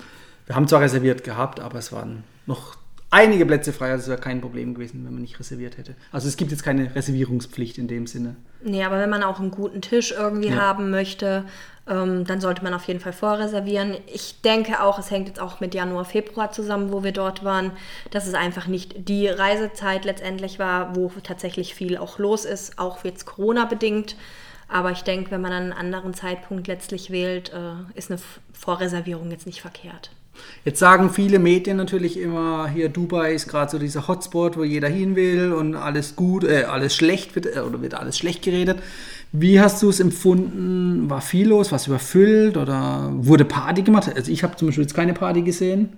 wir haben zwar reserviert gehabt, aber es waren noch einige Plätze frei, also es wäre kein Problem gewesen, wenn man nicht reserviert hätte. Also es gibt jetzt keine Reservierungspflicht in dem Sinne. Nee, aber wenn man auch einen guten Tisch irgendwie ja. haben möchte, ähm, dann sollte man auf jeden Fall vorreservieren. Ich denke auch, es hängt jetzt auch mit Januar, Februar zusammen, wo wir dort waren, dass es einfach nicht die Reisezeit letztendlich war, wo tatsächlich viel auch los ist, auch jetzt Corona-bedingt. Aber ich denke, wenn man einen anderen Zeitpunkt letztlich wählt, äh, ist eine Vorreservierung jetzt nicht verkehrt. Jetzt sagen viele Medien natürlich immer, hier Dubai ist gerade so dieser Hotspot, wo jeder hin will und alles gut, äh, alles schlecht wird äh, oder wird alles schlecht geredet. Wie hast du es empfunden? War viel los? War es überfüllt oder wurde Party gemacht? Also ich habe zum Beispiel jetzt keine Party gesehen.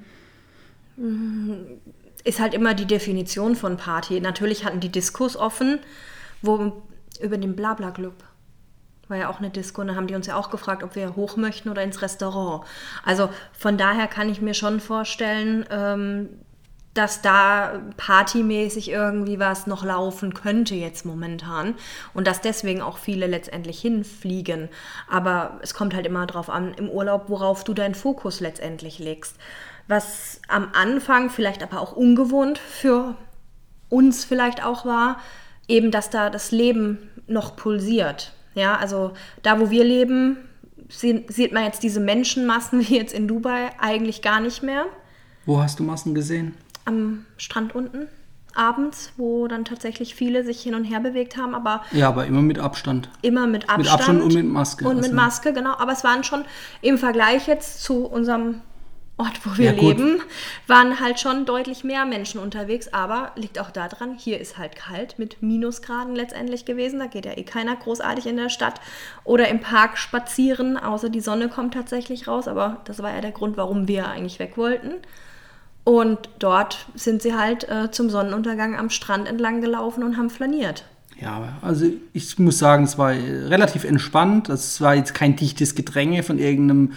Ist halt immer die Definition von Party. Natürlich hatten die Diskurs offen, wo über den Blabla-Club. war ja auch eine Disco, und da haben die uns ja auch gefragt, ob wir hoch möchten oder ins Restaurant. Also von daher kann ich mir schon vorstellen, ähm, dass da partymäßig irgendwie was noch laufen könnte jetzt momentan und dass deswegen auch viele letztendlich hinfliegen. Aber es kommt halt immer darauf an, im Urlaub, worauf du deinen Fokus letztendlich legst. Was am Anfang vielleicht aber auch ungewohnt für uns vielleicht auch war, eben, dass da das Leben noch pulsiert. Ja, also da, wo wir leben, sieht man jetzt diese Menschenmassen wie jetzt in Dubai eigentlich gar nicht mehr. Wo hast du Massen gesehen? Am Strand unten abends, wo dann tatsächlich viele sich hin und her bewegt haben, aber ja, aber immer mit Abstand. Immer mit Abstand. Mit Abstand und mit Maske. Und mit also Maske, genau. Aber es waren schon im Vergleich jetzt zu unserem Ort, wo wir ja, leben, waren halt schon deutlich mehr Menschen unterwegs. Aber liegt auch daran, hier ist halt kalt mit Minusgraden letztendlich gewesen. Da geht ja eh keiner großartig in der Stadt oder im Park spazieren, außer die Sonne kommt tatsächlich raus. Aber das war ja der Grund, warum wir eigentlich weg wollten. Und dort sind sie halt äh, zum Sonnenuntergang am Strand entlang gelaufen und haben flaniert. Ja, also ich muss sagen, es war relativ entspannt. Es war jetzt kein dichtes Gedränge von irgendeinem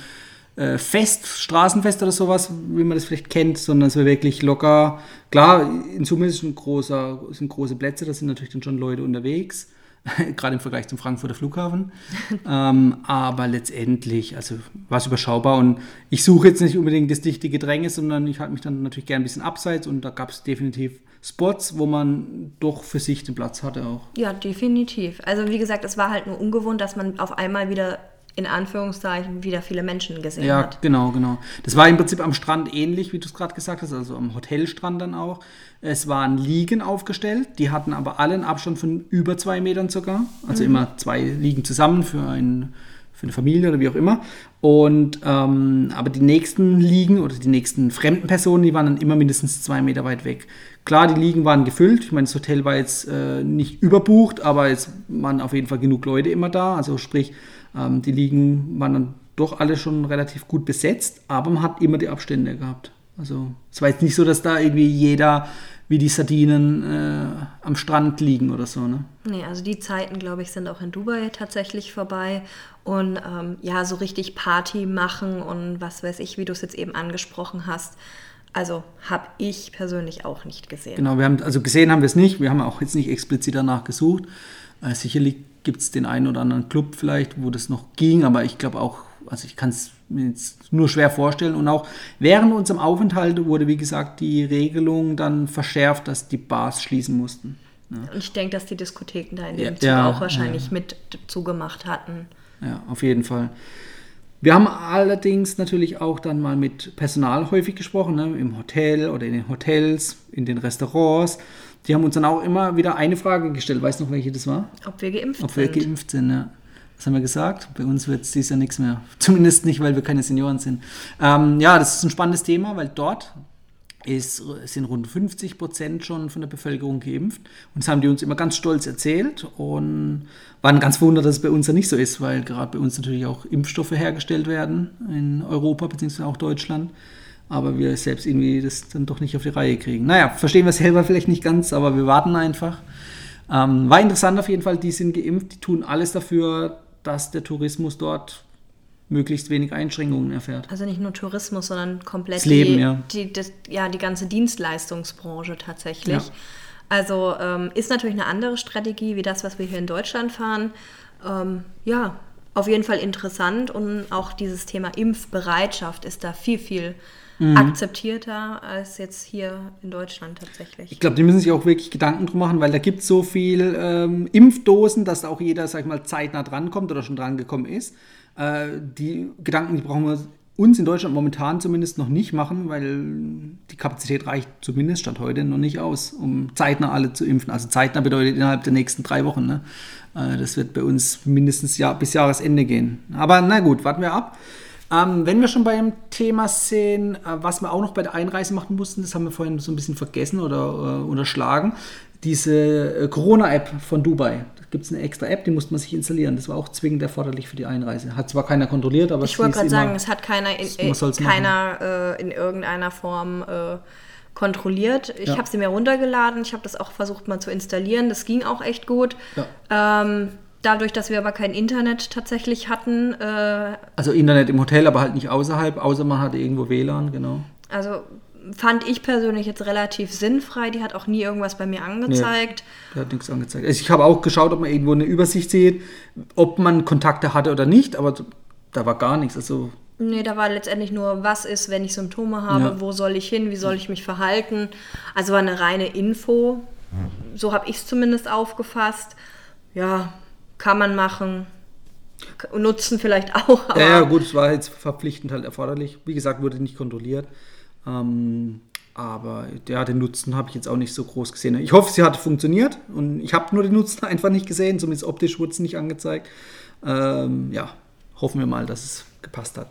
äh, Fest, Straßenfest oder sowas, wie man das vielleicht kennt, sondern es war wirklich locker. Klar, in Summe ist ein großer, sind große Plätze, da sind natürlich dann schon Leute unterwegs, gerade im Vergleich zum Frankfurter Flughafen. ähm, aber letztendlich, also war es überschaubar und ich suche jetzt nicht unbedingt das dichte Gedränge, sondern ich halte mich dann natürlich gerne ein bisschen abseits und da gab es definitiv Spots, wo man doch für sich den Platz hatte auch. Ja, definitiv. Also wie gesagt, es war halt nur ungewohnt, dass man auf einmal wieder in Anführungszeichen wieder viele Menschen gesehen ja, hat. Ja, genau, genau. Das war im Prinzip am Strand ähnlich, wie du es gerade gesagt hast, also am Hotelstrand dann auch. Es waren Liegen aufgestellt, die hatten aber alle einen Abstand von über zwei Metern sogar. Also mhm. immer zwei Liegen zusammen für, ein, für eine Familie oder wie auch immer. Und ähm, aber die nächsten Liegen oder die nächsten fremden Personen, die waren dann immer mindestens zwei Meter weit weg. Klar, die Liegen waren gefüllt. Ich meine, das Hotel war jetzt äh, nicht überbucht, aber es waren auf jeden Fall genug Leute immer da. Also sprich, ähm, die Ligen waren dann doch alle schon relativ gut besetzt, aber man hat immer die Abstände gehabt. Also es war jetzt nicht so, dass da irgendwie jeder wie die Sardinen äh, am Strand liegen oder so. Ne? Nee, also die Zeiten, glaube ich, sind auch in Dubai tatsächlich vorbei. Und ähm, ja, so richtig Party machen und was weiß ich, wie du es jetzt eben angesprochen hast. Also habe ich persönlich auch nicht gesehen. Genau, wir haben, also gesehen haben wir es nicht. Wir haben auch jetzt nicht explizit danach gesucht. Äh, sicherlich gibt es den einen oder anderen Club vielleicht, wo das noch ging, aber ich glaube auch, also ich kann es mir jetzt nur schwer vorstellen. Und auch während unserem Aufenthalt wurde, wie gesagt, die Regelung dann verschärft, dass die Bars schließen mussten. Ja. Und ich denke, dass die Diskotheken da in dem ja, Zug ja, auch wahrscheinlich mit zugemacht hatten. Ja, auf jeden Fall. Wir haben allerdings natürlich auch dann mal mit Personal häufig gesprochen, ne? im Hotel oder in den Hotels, in den Restaurants. Die haben uns dann auch immer wieder eine Frage gestellt. Weißt du noch, welche das war? Ob wir geimpft sind. Ob wir geimpft sind, ja. Was haben wir gesagt? Bei uns wird es dieses Jahr nichts mehr. Zumindest nicht, weil wir keine Senioren sind. Ähm, ja, das ist ein spannendes Thema, weil dort ist, sind rund 50 Prozent schon von der Bevölkerung geimpft. Und das haben die uns immer ganz stolz erzählt und waren ganz verwundert, dass es bei uns ja nicht so ist, weil gerade bei uns natürlich auch Impfstoffe hergestellt werden in Europa bzw. auch Deutschland aber wir selbst irgendwie das dann doch nicht auf die Reihe kriegen. Naja, verstehen wir selber vielleicht nicht ganz, aber wir warten einfach. Ähm, war interessant auf jeden Fall, die sind geimpft, die tun alles dafür, dass der Tourismus dort möglichst wenig Einschränkungen erfährt. Also nicht nur Tourismus, sondern komplett das Leben, die, ja. Die, das, ja, die ganze Dienstleistungsbranche tatsächlich. Ja. Also ähm, ist natürlich eine andere Strategie wie das, was wir hier in Deutschland fahren. Ähm, ja, auf jeden Fall interessant und auch dieses Thema Impfbereitschaft ist da viel, viel mhm. akzeptierter als jetzt hier in Deutschland tatsächlich. Ich glaube, die müssen sich auch wirklich Gedanken drum machen, weil da gibt es so viel ähm, Impfdosen, dass auch jeder, sag ich mal, zeitnah drankommt oder schon drangekommen ist. Äh, die Gedanken, die brauchen wir uns in Deutschland momentan zumindest noch nicht machen, weil die Kapazität reicht zumindest Stand heute noch nicht aus, um zeitnah alle zu impfen. Also zeitnah bedeutet innerhalb der nächsten drei Wochen. Ne? Äh, das wird bei uns mindestens Jahr, bis Jahresende gehen. Aber na gut, warten wir ab. Ähm, wenn wir schon beim Thema sind, äh, was wir auch noch bei der Einreise machen mussten, das haben wir vorhin so ein bisschen vergessen oder äh, unterschlagen, diese äh, Corona-App von Dubai. Da gibt es eine extra App, die musste man sich installieren. Das war auch zwingend erforderlich für die Einreise. Hat zwar keiner kontrolliert, aber ich wollte gerade sagen, es hat keiner in, äh, keiner, äh, in irgendeiner Form äh, kontrolliert. Ich ja. habe sie mir runtergeladen. Ich habe das auch versucht mal zu installieren. Das ging auch echt gut. Ja. Ähm, Dadurch, dass wir aber kein Internet tatsächlich hatten. Äh, also Internet im Hotel, aber halt nicht außerhalb, außer man hatte irgendwo WLAN, genau. Also fand ich persönlich jetzt relativ sinnfrei. Die hat auch nie irgendwas bei mir angezeigt. Nee, die hat nichts angezeigt. Also ich habe auch geschaut, ob man irgendwo eine Übersicht sieht, ob man Kontakte hatte oder nicht, aber da war gar nichts. Also Nee, da war letztendlich nur, was ist, wenn ich Symptome habe, ja. wo soll ich hin, wie soll ich mich verhalten. Also war eine reine Info. So habe ich es zumindest aufgefasst. Ja, kann man machen. Nutzen vielleicht auch. ja, ja, gut, es war jetzt verpflichtend halt erforderlich. Wie gesagt, wurde nicht kontrolliert. Ähm, aber ja, den Nutzen habe ich jetzt auch nicht so groß gesehen. Ich hoffe, sie hat funktioniert und ich habe nur den Nutzen einfach nicht gesehen, zumindest optisch wurde es nicht angezeigt. Ähm, ja, hoffen wir mal, dass es gepasst hat.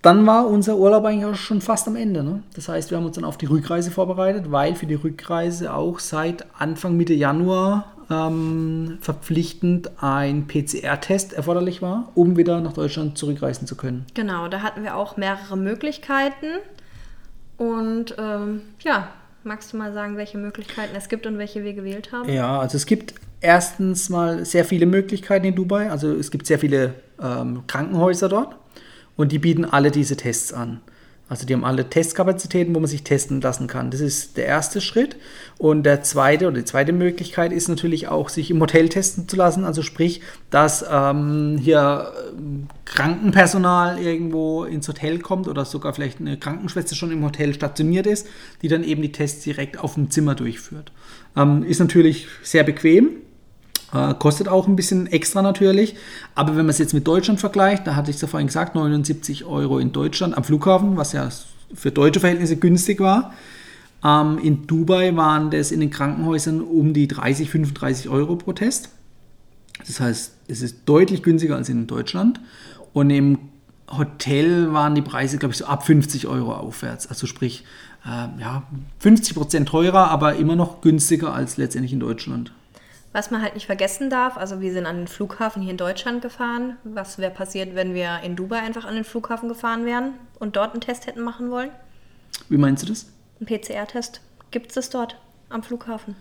Dann war unser Urlaub eigentlich auch schon fast am Ende. Ne? Das heißt, wir haben uns dann auf die Rückreise vorbereitet, weil für die Rückreise auch seit Anfang Mitte Januar ähm, verpflichtend ein PCR-Test erforderlich war, um wieder nach Deutschland zurückreisen zu können. Genau, da hatten wir auch mehrere Möglichkeiten. Und ähm, ja, magst du mal sagen, welche Möglichkeiten es gibt und welche wir gewählt haben? Ja, also es gibt erstens mal sehr viele Möglichkeiten in Dubai. Also es gibt sehr viele ähm, Krankenhäuser dort und die bieten alle diese Tests an. Also die haben alle Testkapazitäten, wo man sich testen lassen kann. Das ist der erste Schritt. Und der zweite oder die zweite Möglichkeit ist natürlich auch, sich im Hotel testen zu lassen. Also sprich, dass ähm, hier ähm, Krankenpersonal irgendwo ins Hotel kommt oder sogar vielleicht eine Krankenschwester schon im Hotel stationiert ist, die dann eben die Tests direkt auf dem Zimmer durchführt. Ähm, ist natürlich sehr bequem äh, kostet auch ein bisschen extra natürlich. Aber wenn man es jetzt mit Deutschland vergleicht, da hatte ich es ja vorhin gesagt, 79 Euro in Deutschland am Flughafen, was ja für deutsche Verhältnisse günstig war. Ähm, in Dubai waren das in den Krankenhäusern um die 30, 35 Euro pro Test. Das heißt, es ist deutlich günstiger als in Deutschland. Und im Hotel waren die Preise, glaube ich, so ab 50 Euro aufwärts. Also sprich, äh, ja, 50 Prozent teurer, aber immer noch günstiger als letztendlich in Deutschland. Was man halt nicht vergessen darf, also wir sind an den Flughafen hier in Deutschland gefahren. Was wäre passiert, wenn wir in Dubai einfach an den Flughafen gefahren wären und dort einen Test hätten machen wollen? Wie meinst du das? Ein PCR-Test. Gibt es das dort am Flughafen?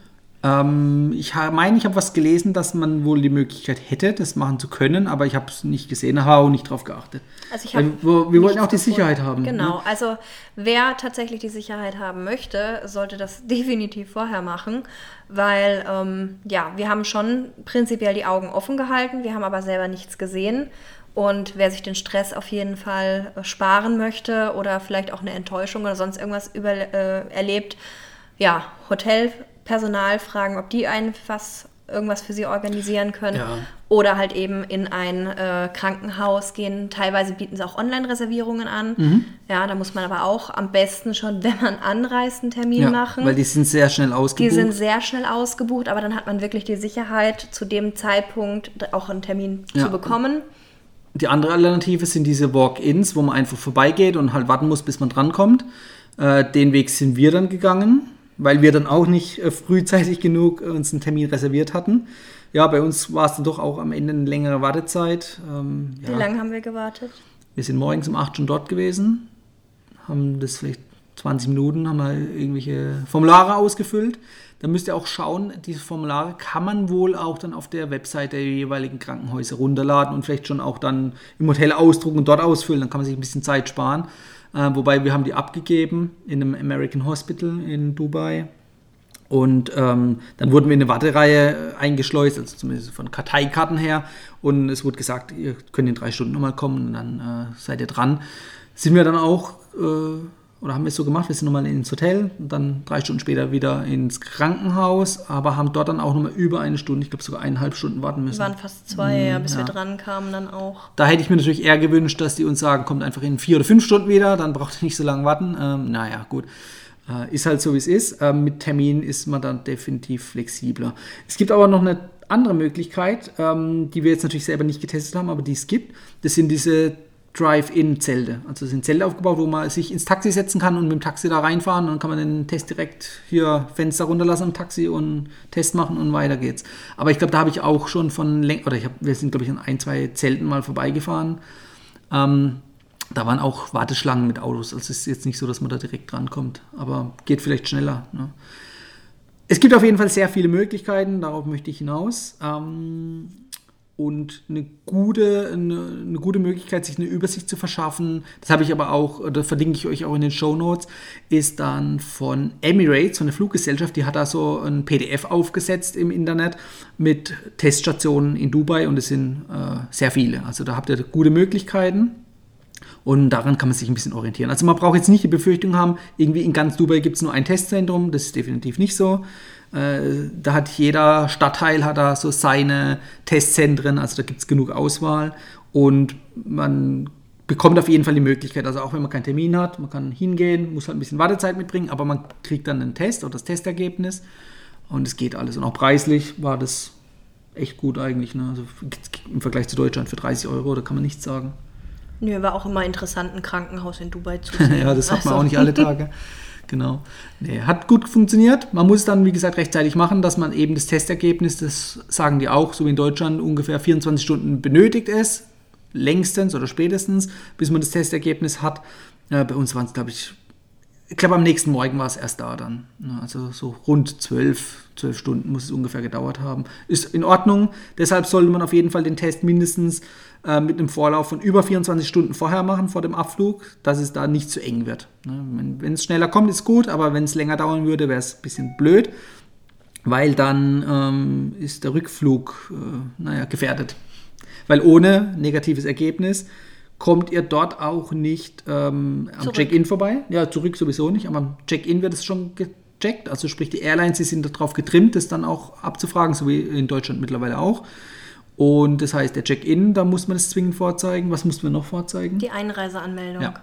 Ähm, ich meine, ich habe was gelesen, dass man wohl die Möglichkeit hätte, das machen zu können, aber ich habe es nicht gesehen, habe auch nicht drauf geachtet. Also ich wir, wir wollten auch die Sicherheit haben. Ne? Genau, ne? also wer tatsächlich die Sicherheit haben möchte, sollte das definitiv vorher machen, weil ähm, ja, wir haben schon prinzipiell die Augen offen gehalten, wir haben aber selber nichts gesehen. Und wer sich den Stress auf jeden Fall äh, sparen möchte oder vielleicht auch eine Enttäuschung oder sonst irgendwas über, äh, erlebt, ja, Hotel Personal fragen, ob die einen was irgendwas für sie organisieren können. Ja. Oder halt eben in ein äh, Krankenhaus gehen. Teilweise bieten sie auch Online-Reservierungen an. Mhm. Ja, da muss man aber auch am besten schon, wenn man anreist, einen Termin ja, machen. Weil die sind sehr schnell ausgebucht. Die sind sehr schnell ausgebucht, aber dann hat man wirklich die Sicherheit, zu dem Zeitpunkt auch einen Termin ja. zu bekommen. Die andere Alternative sind diese Walk-ins, wo man einfach vorbeigeht und halt warten muss, bis man drankommt. Äh, den Weg sind wir dann gegangen weil wir dann auch nicht äh, frühzeitig genug uns einen Termin reserviert hatten. Ja, bei uns war es dann doch auch am Ende eine längere Wartezeit. Ähm, ja. Wie lange haben wir gewartet? Wir sind morgens um 8 schon dort gewesen, haben das vielleicht 20 Minuten, haben wir irgendwelche Formulare ausgefüllt. Da müsst ihr auch schauen, diese Formulare kann man wohl auch dann auf der Website der jeweiligen Krankenhäuser runterladen und vielleicht schon auch dann im Hotel ausdrucken und dort ausfüllen. Dann kann man sich ein bisschen Zeit sparen. Äh, wobei wir haben die abgegeben in einem American Hospital in Dubai. Und ähm, dann wurden wir in eine Wartereihe eingeschleust, also zumindest von Karteikarten her. Und es wurde gesagt, ihr könnt in drei Stunden nochmal kommen und dann äh, seid ihr dran. Sind wir dann auch äh, oder haben wir es so gemacht, wir sind nochmal ins Hotel und dann drei Stunden später wieder ins Krankenhaus, aber haben dort dann auch nochmal über eine Stunde, ich glaube sogar eineinhalb Stunden warten müssen. Wir waren fast zwei, mhm, ja, bis ja. wir dran kamen dann auch. Da hätte ich mir natürlich eher gewünscht, dass die uns sagen, kommt einfach in vier oder fünf Stunden wieder, dann braucht ihr nicht so lange warten. Ähm, naja, gut. Äh, ist halt so, wie es ist. Ähm, mit Termin ist man dann definitiv flexibler. Es gibt aber noch eine andere Möglichkeit, ähm, die wir jetzt natürlich selber nicht getestet haben, aber die es gibt. Das sind diese Drive-In-Zelte. Also sind Zelte aufgebaut, wo man sich ins Taxi setzen kann und mit dem Taxi da reinfahren und dann kann man den Test direkt hier Fenster runterlassen im Taxi und Test machen und weiter geht's. Aber ich glaube, da habe ich auch schon von oder ich hab, wir sind glaube ich an ein, zwei Zelten mal vorbeigefahren. Ähm, da waren auch Warteschlangen mit Autos. Also es ist jetzt nicht so, dass man da direkt drankommt, aber geht vielleicht schneller. Ne? es gibt auf jeden Fall sehr viele Möglichkeiten, darauf möchte ich hinaus. Ähm, und eine gute, eine, eine, gute Möglichkeit, sich eine Übersicht zu verschaffen, das habe ich aber auch, da verlinke ich euch auch in den Show Notes, ist dann von Emirates, von der Fluggesellschaft, die hat da so ein PDF aufgesetzt im Internet mit Teststationen in Dubai und es sind äh, sehr viele. Also da habt ihr gute Möglichkeiten. Und daran kann man sich ein bisschen orientieren. Also man braucht jetzt nicht die Befürchtung haben, irgendwie in ganz Dubai gibt es nur ein Testzentrum. Das ist definitiv nicht so. Äh, da hat jeder Stadtteil hat da so seine Testzentren, also da gibt es genug Auswahl. Und man bekommt auf jeden Fall die Möglichkeit, also auch wenn man keinen Termin hat, man kann hingehen, muss halt ein bisschen Wartezeit mitbringen, aber man kriegt dann einen Test oder das Testergebnis und es geht alles. Und auch preislich war das echt gut eigentlich. Ne? Also im Vergleich zu Deutschland für 30 Euro, da kann man nichts sagen. Nö, war auch immer interessant, ein Krankenhaus in Dubai zu sehen. ja, das hat man also. auch nicht alle Tage. Genau. Nee, hat gut funktioniert. Man muss dann, wie gesagt, rechtzeitig machen, dass man eben das Testergebnis, das sagen die auch, so wie in Deutschland, ungefähr 24 Stunden benötigt ist. Längstens oder spätestens, bis man das Testergebnis hat. Äh, bei uns waren es, glaube ich, ich glaube, am nächsten Morgen war es erst da dann. Also so rund zwölf, zwölf Stunden muss es ungefähr gedauert haben. Ist in Ordnung. Deshalb sollte man auf jeden Fall den Test mindestens äh, mit einem Vorlauf von über 24 Stunden vorher machen, vor dem Abflug, dass es da nicht zu eng wird. Ne? Wenn es schneller kommt, ist gut, aber wenn es länger dauern würde, wäre es ein bisschen blöd, weil dann ähm, ist der Rückflug, äh, naja, gefährdet. Weil ohne negatives Ergebnis kommt ihr dort auch nicht ähm, am Check-in vorbei. Ja, zurück sowieso nicht, aber am Check-in wird es schon gecheckt. Also sprich, die Airlines, die sind darauf getrimmt, das dann auch abzufragen, so wie in Deutschland mittlerweile auch. Und das heißt, der Check-in, da muss man es zwingend vorzeigen. Was mussten wir noch vorzeigen? Die Einreiseanmeldung. Ja.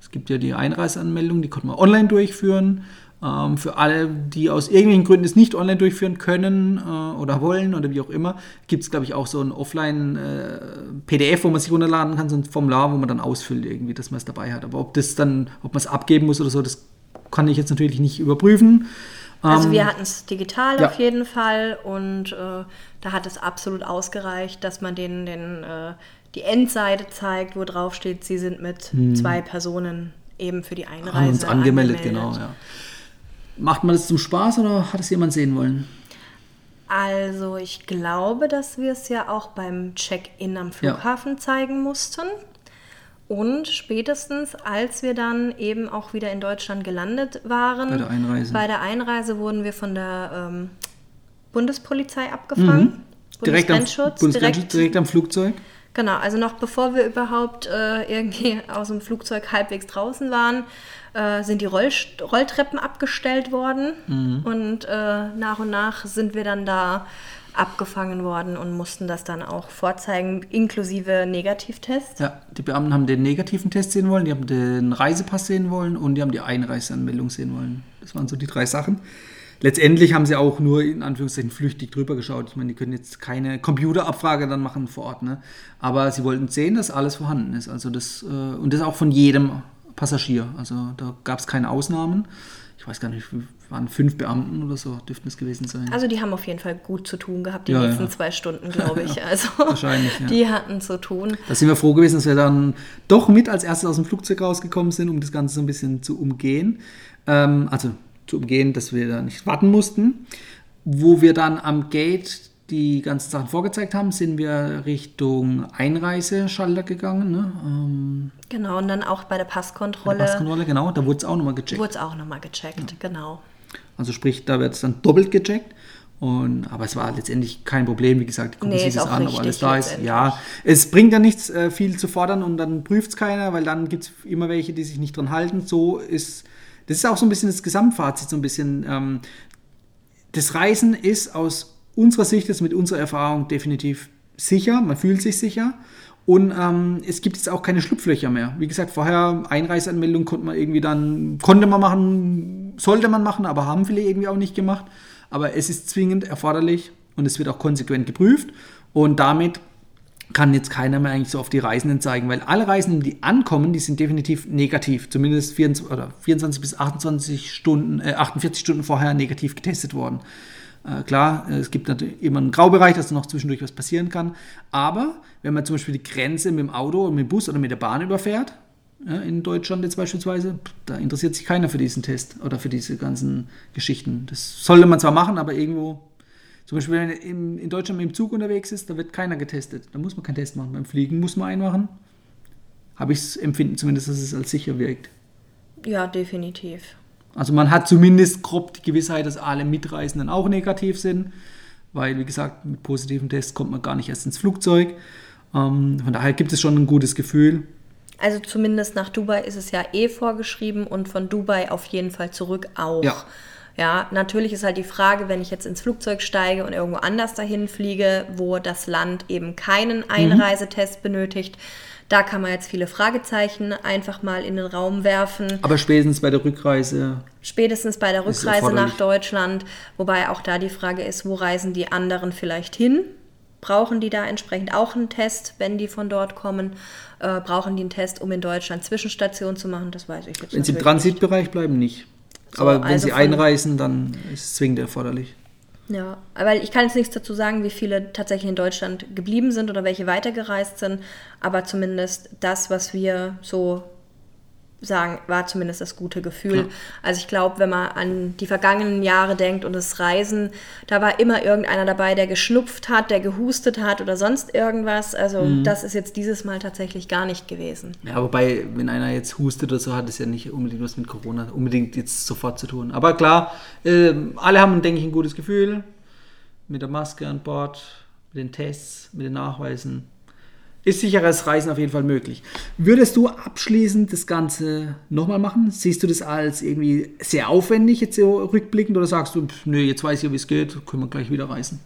Es gibt ja die Einreiseanmeldung, die konnte man online durchführen. Ähm, für alle, die aus irgendwelchen Gründen es nicht online durchführen können äh, oder wollen oder wie auch immer, gibt es, glaube ich, auch so ein Offline-PDF, äh, wo man sich runterladen kann, so ein Formular, wo man dann ausfüllt irgendwie, dass man es dabei hat. Aber ob das dann, ob man es abgeben muss oder so, das kann ich jetzt natürlich nicht überprüfen. Also ähm, wir hatten es digital ja. auf jeden Fall und äh, da hat es absolut ausgereicht, dass man denen den, äh, die Endseite zeigt, wo drauf steht, sie sind mit hm. zwei Personen eben für die Einreise Haben uns angemeldet. angemeldet. Genau, ja. Macht man das zum Spaß oder hat es jemand sehen wollen? Also ich glaube, dass wir es ja auch beim Check-in am Flughafen ja. zeigen mussten. Und spätestens, als wir dann eben auch wieder in Deutschland gelandet waren, bei der Einreise, bei der Einreise wurden wir von der ähm, Bundespolizei abgefangen. Mhm. Direkt, am, direkt, direkt am Flugzeug? Genau, also noch bevor wir überhaupt äh, irgendwie aus dem Flugzeug halbwegs draußen waren, äh, sind die Roll Rolltreppen abgestellt worden. Mhm. Und äh, nach und nach sind wir dann da abgefangen worden und mussten das dann auch vorzeigen, inklusive Negativtest. Ja, die Beamten haben den negativen Test sehen wollen, die haben den Reisepass sehen wollen und die haben die Einreiseanmeldung sehen wollen. Das waren so die drei Sachen. Letztendlich haben sie auch nur in Anführungszeichen flüchtig drüber geschaut. Ich meine, die können jetzt keine Computerabfrage dann machen vor Ort, ne? Aber sie wollten sehen, dass alles vorhanden ist. Also das, äh, und das auch von jedem Passagier. Also da gab es keine Ausnahmen ich weiß gar nicht, waren fünf Beamten oder so, dürften es gewesen sein. Also die haben auf jeden Fall gut zu tun gehabt, die ja, nächsten ja. zwei Stunden, glaube ich. Also Wahrscheinlich, ja. die hatten zu tun. Da sind wir froh gewesen, dass wir dann doch mit als erstes aus dem Flugzeug rausgekommen sind, um das Ganze so ein bisschen zu umgehen. Ähm, also zu umgehen, dass wir da nicht warten mussten. Wo wir dann am Gate die ganzen Sachen vorgezeigt haben, sind wir Richtung Einreiseschalter gegangen. Ne? Ähm, genau, und dann auch bei der Passkontrolle. Bei der Passkontrolle, genau, da wurde es auch nochmal gecheckt. Wurde es auch nochmal gecheckt, ja. genau. Also sprich, da wird es dann doppelt gecheckt. Und, aber es war letztendlich kein Problem, wie gesagt, die gucken nee, sich das an, ob alles da ist. Ja, es bringt ja nichts, äh, viel zu fordern und dann prüft es keiner, weil dann gibt es immer welche, die sich nicht dran halten. So ist, das ist auch so ein bisschen das Gesamtfazit, so ein bisschen. Ähm, das Reisen ist aus unserer Sicht ist mit unserer Erfahrung definitiv sicher, man fühlt sich sicher. Und ähm, es gibt jetzt auch keine Schlupflöcher mehr. Wie gesagt, vorher Einreiseanmeldung konnte man irgendwie dann, konnte man machen, sollte man machen, aber haben viele irgendwie auch nicht gemacht. Aber es ist zwingend erforderlich und es wird auch konsequent geprüft. Und damit kann jetzt keiner mehr eigentlich so auf die Reisenden zeigen, weil alle Reisenden, die ankommen, die sind definitiv negativ, zumindest 24, oder 24 bis 28 Stunden, äh, 48 Stunden vorher negativ getestet worden. Äh, klar, es gibt natürlich immer einen Graubereich, dass noch zwischendurch was passieren kann. Aber wenn man zum Beispiel die Grenze mit dem Auto, mit dem Bus oder mit der Bahn überfährt, ja, in Deutschland jetzt beispielsweise, da interessiert sich keiner für diesen Test oder für diese ganzen Geschichten. Das sollte man zwar machen, aber irgendwo, zum Beispiel wenn man in, Deutschland mit dem Zug unterwegs ist, da wird keiner getestet. Da muss man keinen Test machen. Beim Fliegen muss man einen machen. Habe ich es empfinden zumindest, dass es als sicher wirkt. Ja, definitiv. Also man hat zumindest grob die Gewissheit, dass alle Mitreisenden auch negativ sind, weil, wie gesagt, mit positiven Tests kommt man gar nicht erst ins Flugzeug. Ähm, von daher gibt es schon ein gutes Gefühl. Also zumindest nach Dubai ist es ja eh vorgeschrieben und von Dubai auf jeden Fall zurück auch. Ja. Ja, natürlich ist halt die Frage, wenn ich jetzt ins Flugzeug steige und irgendwo anders dahin fliege, wo das Land eben keinen Einreisetest benötigt, da kann man jetzt viele Fragezeichen einfach mal in den Raum werfen. Aber spätestens bei der Rückreise. Spätestens bei der Rückreise nach. Deutschland, wobei auch da die Frage ist, wo reisen die anderen vielleicht hin? Brauchen die da entsprechend auch einen Test, wenn die von dort kommen? Äh, brauchen die einen Test, um in Deutschland Zwischenstationen zu machen? Das weiß ich jetzt Wenn sie im Transitbereich bleiben, nicht. So, Aber wenn also sie einreisen, dann ist es zwingend erforderlich. Ja, weil ich kann jetzt nichts dazu sagen, wie viele tatsächlich in Deutschland geblieben sind oder welche weitergereist sind, aber zumindest das, was wir so sagen, war zumindest das gute Gefühl. Ja. Also ich glaube, wenn man an die vergangenen Jahre denkt und das Reisen, da war immer irgendeiner dabei, der geschnupft hat, der gehustet hat oder sonst irgendwas. Also Mhm. das ist jetzt dieses Mal tatsächlich gar nicht gewesen. Ja, wobei, wenn einer jetzt hustet oder so, hat es ja nicht unbedingt was mit Corona unbedingt jetzt sofort zu tun. Aber klar, ähm, alle haben, denke ich, ein gutes Gefühl mit der Maske an Bord, mit den Tests, mit den Nachweisen. Ist sicheres Reisen auf jeden Fall möglich. Würdest du abschließend das Ganze nochmal machen? Siehst du das als irgendwie sehr aufwendig jetzt so rückblickend oder sagst du, pff, nö, jetzt weiß ich ja, wie es geht, können wir gleich wieder reisen?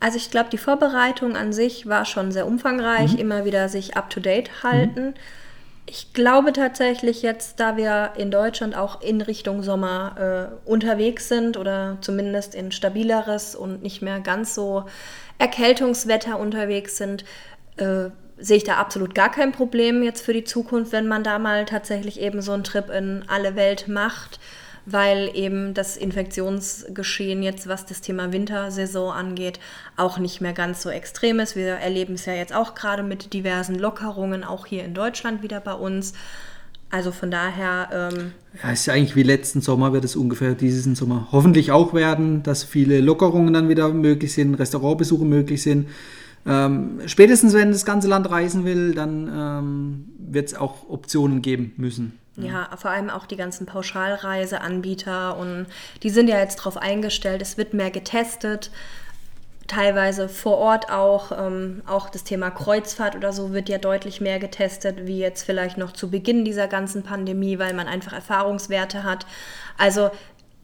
Also ich glaube, die Vorbereitung an sich war schon sehr umfangreich, immer wieder sich up-to-date halten. Ich glaube tatsächlich jetzt, da wir in Deutschland auch in Richtung Sommer äh, unterwegs sind oder zumindest in stabileres und nicht mehr ganz so Erkältungswetter unterwegs sind, äh, sehe ich da absolut gar kein Problem jetzt für die Zukunft, wenn man da mal tatsächlich eben so einen Trip in alle Welt macht weil eben das Infektionsgeschehen jetzt, was das Thema Wintersaison angeht, auch nicht mehr ganz so extrem ist. Wir erleben es ja jetzt auch gerade mit diversen Lockerungen, auch hier in Deutschland wieder bei uns. Also von daher, ähm, Ja, ist ja eigentlich wie letzten Sommer wird es ungefähr diesen Sommer hoffentlich auch werden, dass viele Lockerungen dann wieder möglich sind, Restaurantbesuche möglich sind. Ähm, spätestens wenn das ganze Land reisen will, dann ähm, wird es auch Optionen geben müssen. Ja, vor allem auch die ganzen Pauschalreiseanbieter und die sind ja jetzt darauf eingestellt, es wird mehr getestet, teilweise vor Ort auch. Ähm, auch das Thema Kreuzfahrt oder so wird ja deutlich mehr getestet, wie jetzt vielleicht noch zu Beginn dieser ganzen Pandemie, weil man einfach Erfahrungswerte hat. Also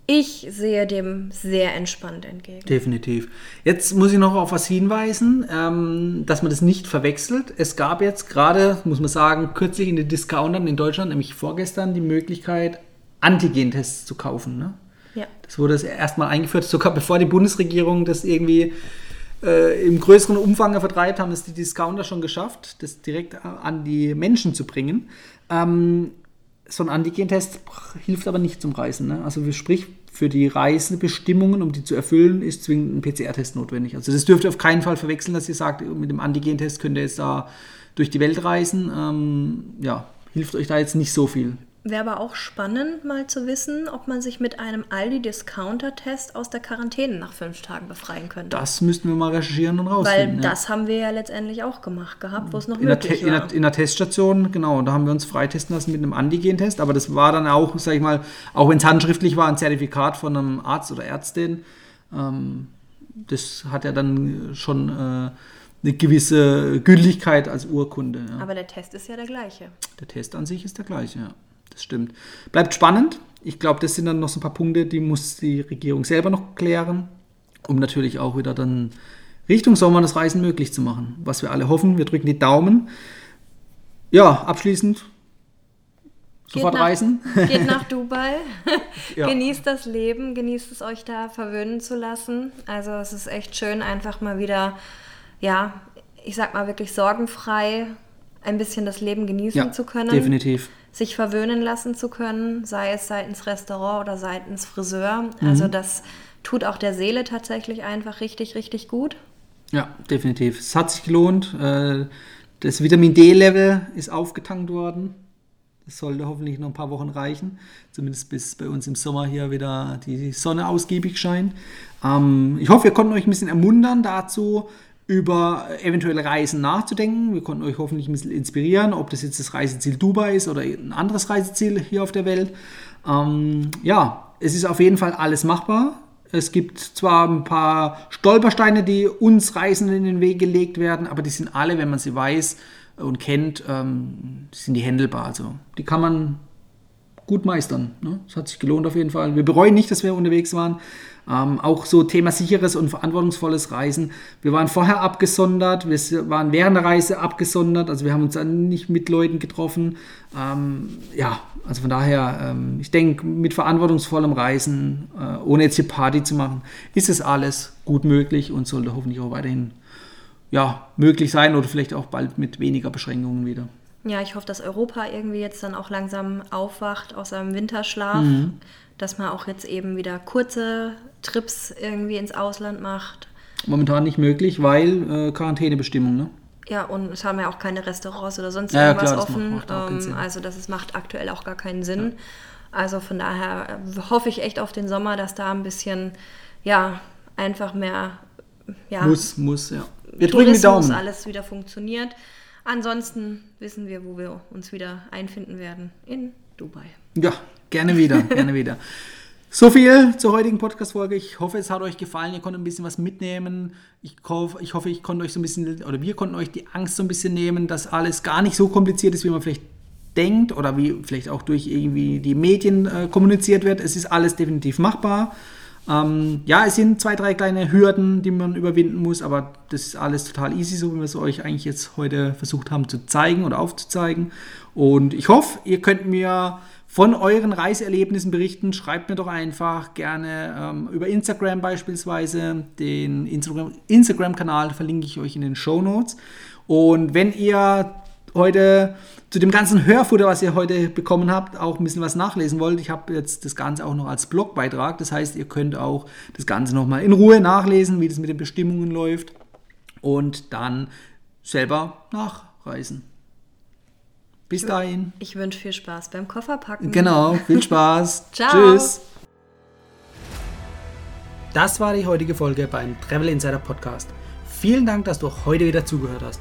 ich sehe dem sehr entspannt entgegen. Definitiv. Jetzt muss ich noch auf was hinweisen, ähm, dass man das nicht verwechselt. Es gab jetzt gerade, muss man sagen, kürzlich in den Discountern in Deutschland, nämlich vorgestern, die Möglichkeit, Antigen-Tests zu kaufen. Ne? Ja. Das wurde erstmal eingeführt, sogar bevor die Bundesregierung das irgendwie äh, im größeren Umfang vertreibt, haben es die Discounter schon geschafft, das direkt an die Menschen zu bringen. Ähm, so ein Antigen-Test hilft aber nicht zum Reisen. Ne? Also sprich, für die Reisebestimmungen, um die zu erfüllen, ist zwingend ein PCR-Test notwendig. Also das dürft ihr auf keinen Fall verwechseln, dass ihr sagt, mit dem Antigen-Test könnt ihr jetzt da durch die Welt reisen. Ähm, ja, hilft euch da jetzt nicht so viel. Wäre aber auch spannend, mal zu wissen, ob man sich mit einem Aldi-Discounter-Test aus der Quarantäne nach fünf Tagen befreien könnte. Das müssten wir mal recherchieren und Weil rausfinden. ja. das haben wir ja letztendlich auch gemacht gehabt, wo es noch in der, möglich in, war. der, in der Teststation, genau, da haben wir uns freitesten lassen mit einem Antigen-Test, aber das war dann auch, sag ich mal, auch wenn es handschriftlich war, ein Zertifikat von einem Arzt oder Ärztin. Ähm, das hat ja dann schon äh, eine gewisse Gültigkeit als Urkunde. Ja. Aber der Test ist ja der gleiche. Der Test an sich ist der gleiche, ja. Das stimmt. Bleibt spannend. Ich glaube, das sind dann noch so ein paar Punkte, die muss die Regierung selber noch klären, um natürlich auch wieder dann Richtung Sommer das Reisen möglich zu machen. Was wir alle hoffen. Wir drücken die Daumen. Ja, abschließend sofort nach, reisen. Geht nach Dubai, Ja. genießt das Leben, genießt es euch da verwöhnen zu lassen. Also es ist echt schön, einfach mal wieder, ja, ich sag mal wirklich sorgenfrei ein bisschen das Leben genießen Ja, zu können. definitiv. Sich verwöhnen lassen zu können, sei es seitens Restaurant oder seitens Friseur. Mhm. Also das tut auch der Seele tatsächlich einfach richtig, richtig gut. Ja, definitiv. Es hat sich gelohnt. Äh, Das Vitamin D-Level ist aufgetankt worden. Das sollte hoffentlich noch ein paar Wochen reichen. Zumindest bis bei uns im Sommer hier wieder die Sonne ausgiebig scheint. Ähm, ich hoffe, wir konnten euch ein bisschen ermuntern dazu, über eventuelle Reisen nachzudenken. Wir konnten euch hoffentlich ein bisschen inspirieren, ob das jetzt das Reiseziel Dubai ist oder ein anderes Reiseziel hier auf der Welt. Ähm, ja, es ist auf jeden Fall alles machbar. Es gibt zwar ein paar Stolpersteine, die uns Reisenden in den Weg gelegt werden, aber die sind alle, wenn man sie weiß und kennt, ähm, sind die händelbar. Also die kann man gut meistern. Ne? Das hat sich gelohnt auf jeden Fall. Wir bereuen nicht, dass wir unterwegs waren. Ähm, auch so Thema sicheres und verantwortungsvolles Reisen. Wir waren vorher abgesondert, wir waren während der Reise abgesondert, also wir haben uns dann nicht mit Leuten getroffen. Ähm, ja, also von daher, ähm, ich denke, mit verantwortungsvollem Reisen, äh, ohne jetzt hier Party zu machen, ist es alles gut möglich und sollte hoffentlich auch weiterhin ja, möglich sein oder vielleicht auch bald mit weniger Beschränkungen wieder. Ja, ich hoffe, dass Europa irgendwie jetzt dann auch langsam aufwacht aus seinem Winterschlaf, mhm. dass man auch jetzt eben wieder kurze Trips irgendwie ins Ausland macht. Momentan nicht möglich, weil äh, Quarantänebestimmung, ne? Ja, und es haben ja auch keine Restaurants oder sonst ja, irgendwas klar, offen. Macht ähm, also das ist, macht aktuell auch gar keinen Sinn. Ja. Also von daher äh, hoffe ich echt auf den Sommer, dass da ein bisschen, ja, einfach mehr, ja. Muss, muss, ja. Wir drücken die Daumen. alles wieder funktioniert. Ansonsten wissen wir, wo wir uns wieder einfinden werden. In Dubai. Ja, gerne wieder, gerne wieder. So viel zur heutigen Podcast-Folge. Ich hoffe, es hat euch gefallen. Ihr konntet ein bisschen was mitnehmen. Ich hoffe, ich, ich konnte euch so ein bisschen, oder wir konnten euch die Angst so ein bisschen nehmen, dass alles gar nicht so kompliziert ist, wie man vielleicht denkt oder wie vielleicht auch durch irgendwie die Medien äh, kommuniziert wird. Es ist alles definitiv machbar. Ähm, ja, es sind zwei, drei kleine Hürden, die man überwinden muss, aber das ist alles total easy, so wie wir es euch eigentlich jetzt heute versucht haben zu zeigen oder aufzuzeigen. Und ich hoffe, ihr könnt mir von euren Reiseerlebnissen berichten. Schreibt mir doch einfach gerne ähm, über Instagram beispielsweise. Den Instagram-Kanal verlinke ich euch in den Show Notes. Und wenn ihr heute zu dem ganzen Hörfutter, was ihr heute bekommen habt, auch ein bisschen was nachlesen wollt, ich habe jetzt das Ganze auch noch als Blogbeitrag. Das heißt, ihr könnt auch das Ganze nochmal in Ruhe nachlesen, wie das mit den Bestimmungen läuft und dann selber nachreisen. Bis dahin. Ich wünsche viel Spaß beim Kofferpacken. Genau, viel Spaß. Ciao. Tschüss. Das war die heutige Folge beim Travel Insider Podcast. Vielen Dank, dass du heute wieder zugehört hast.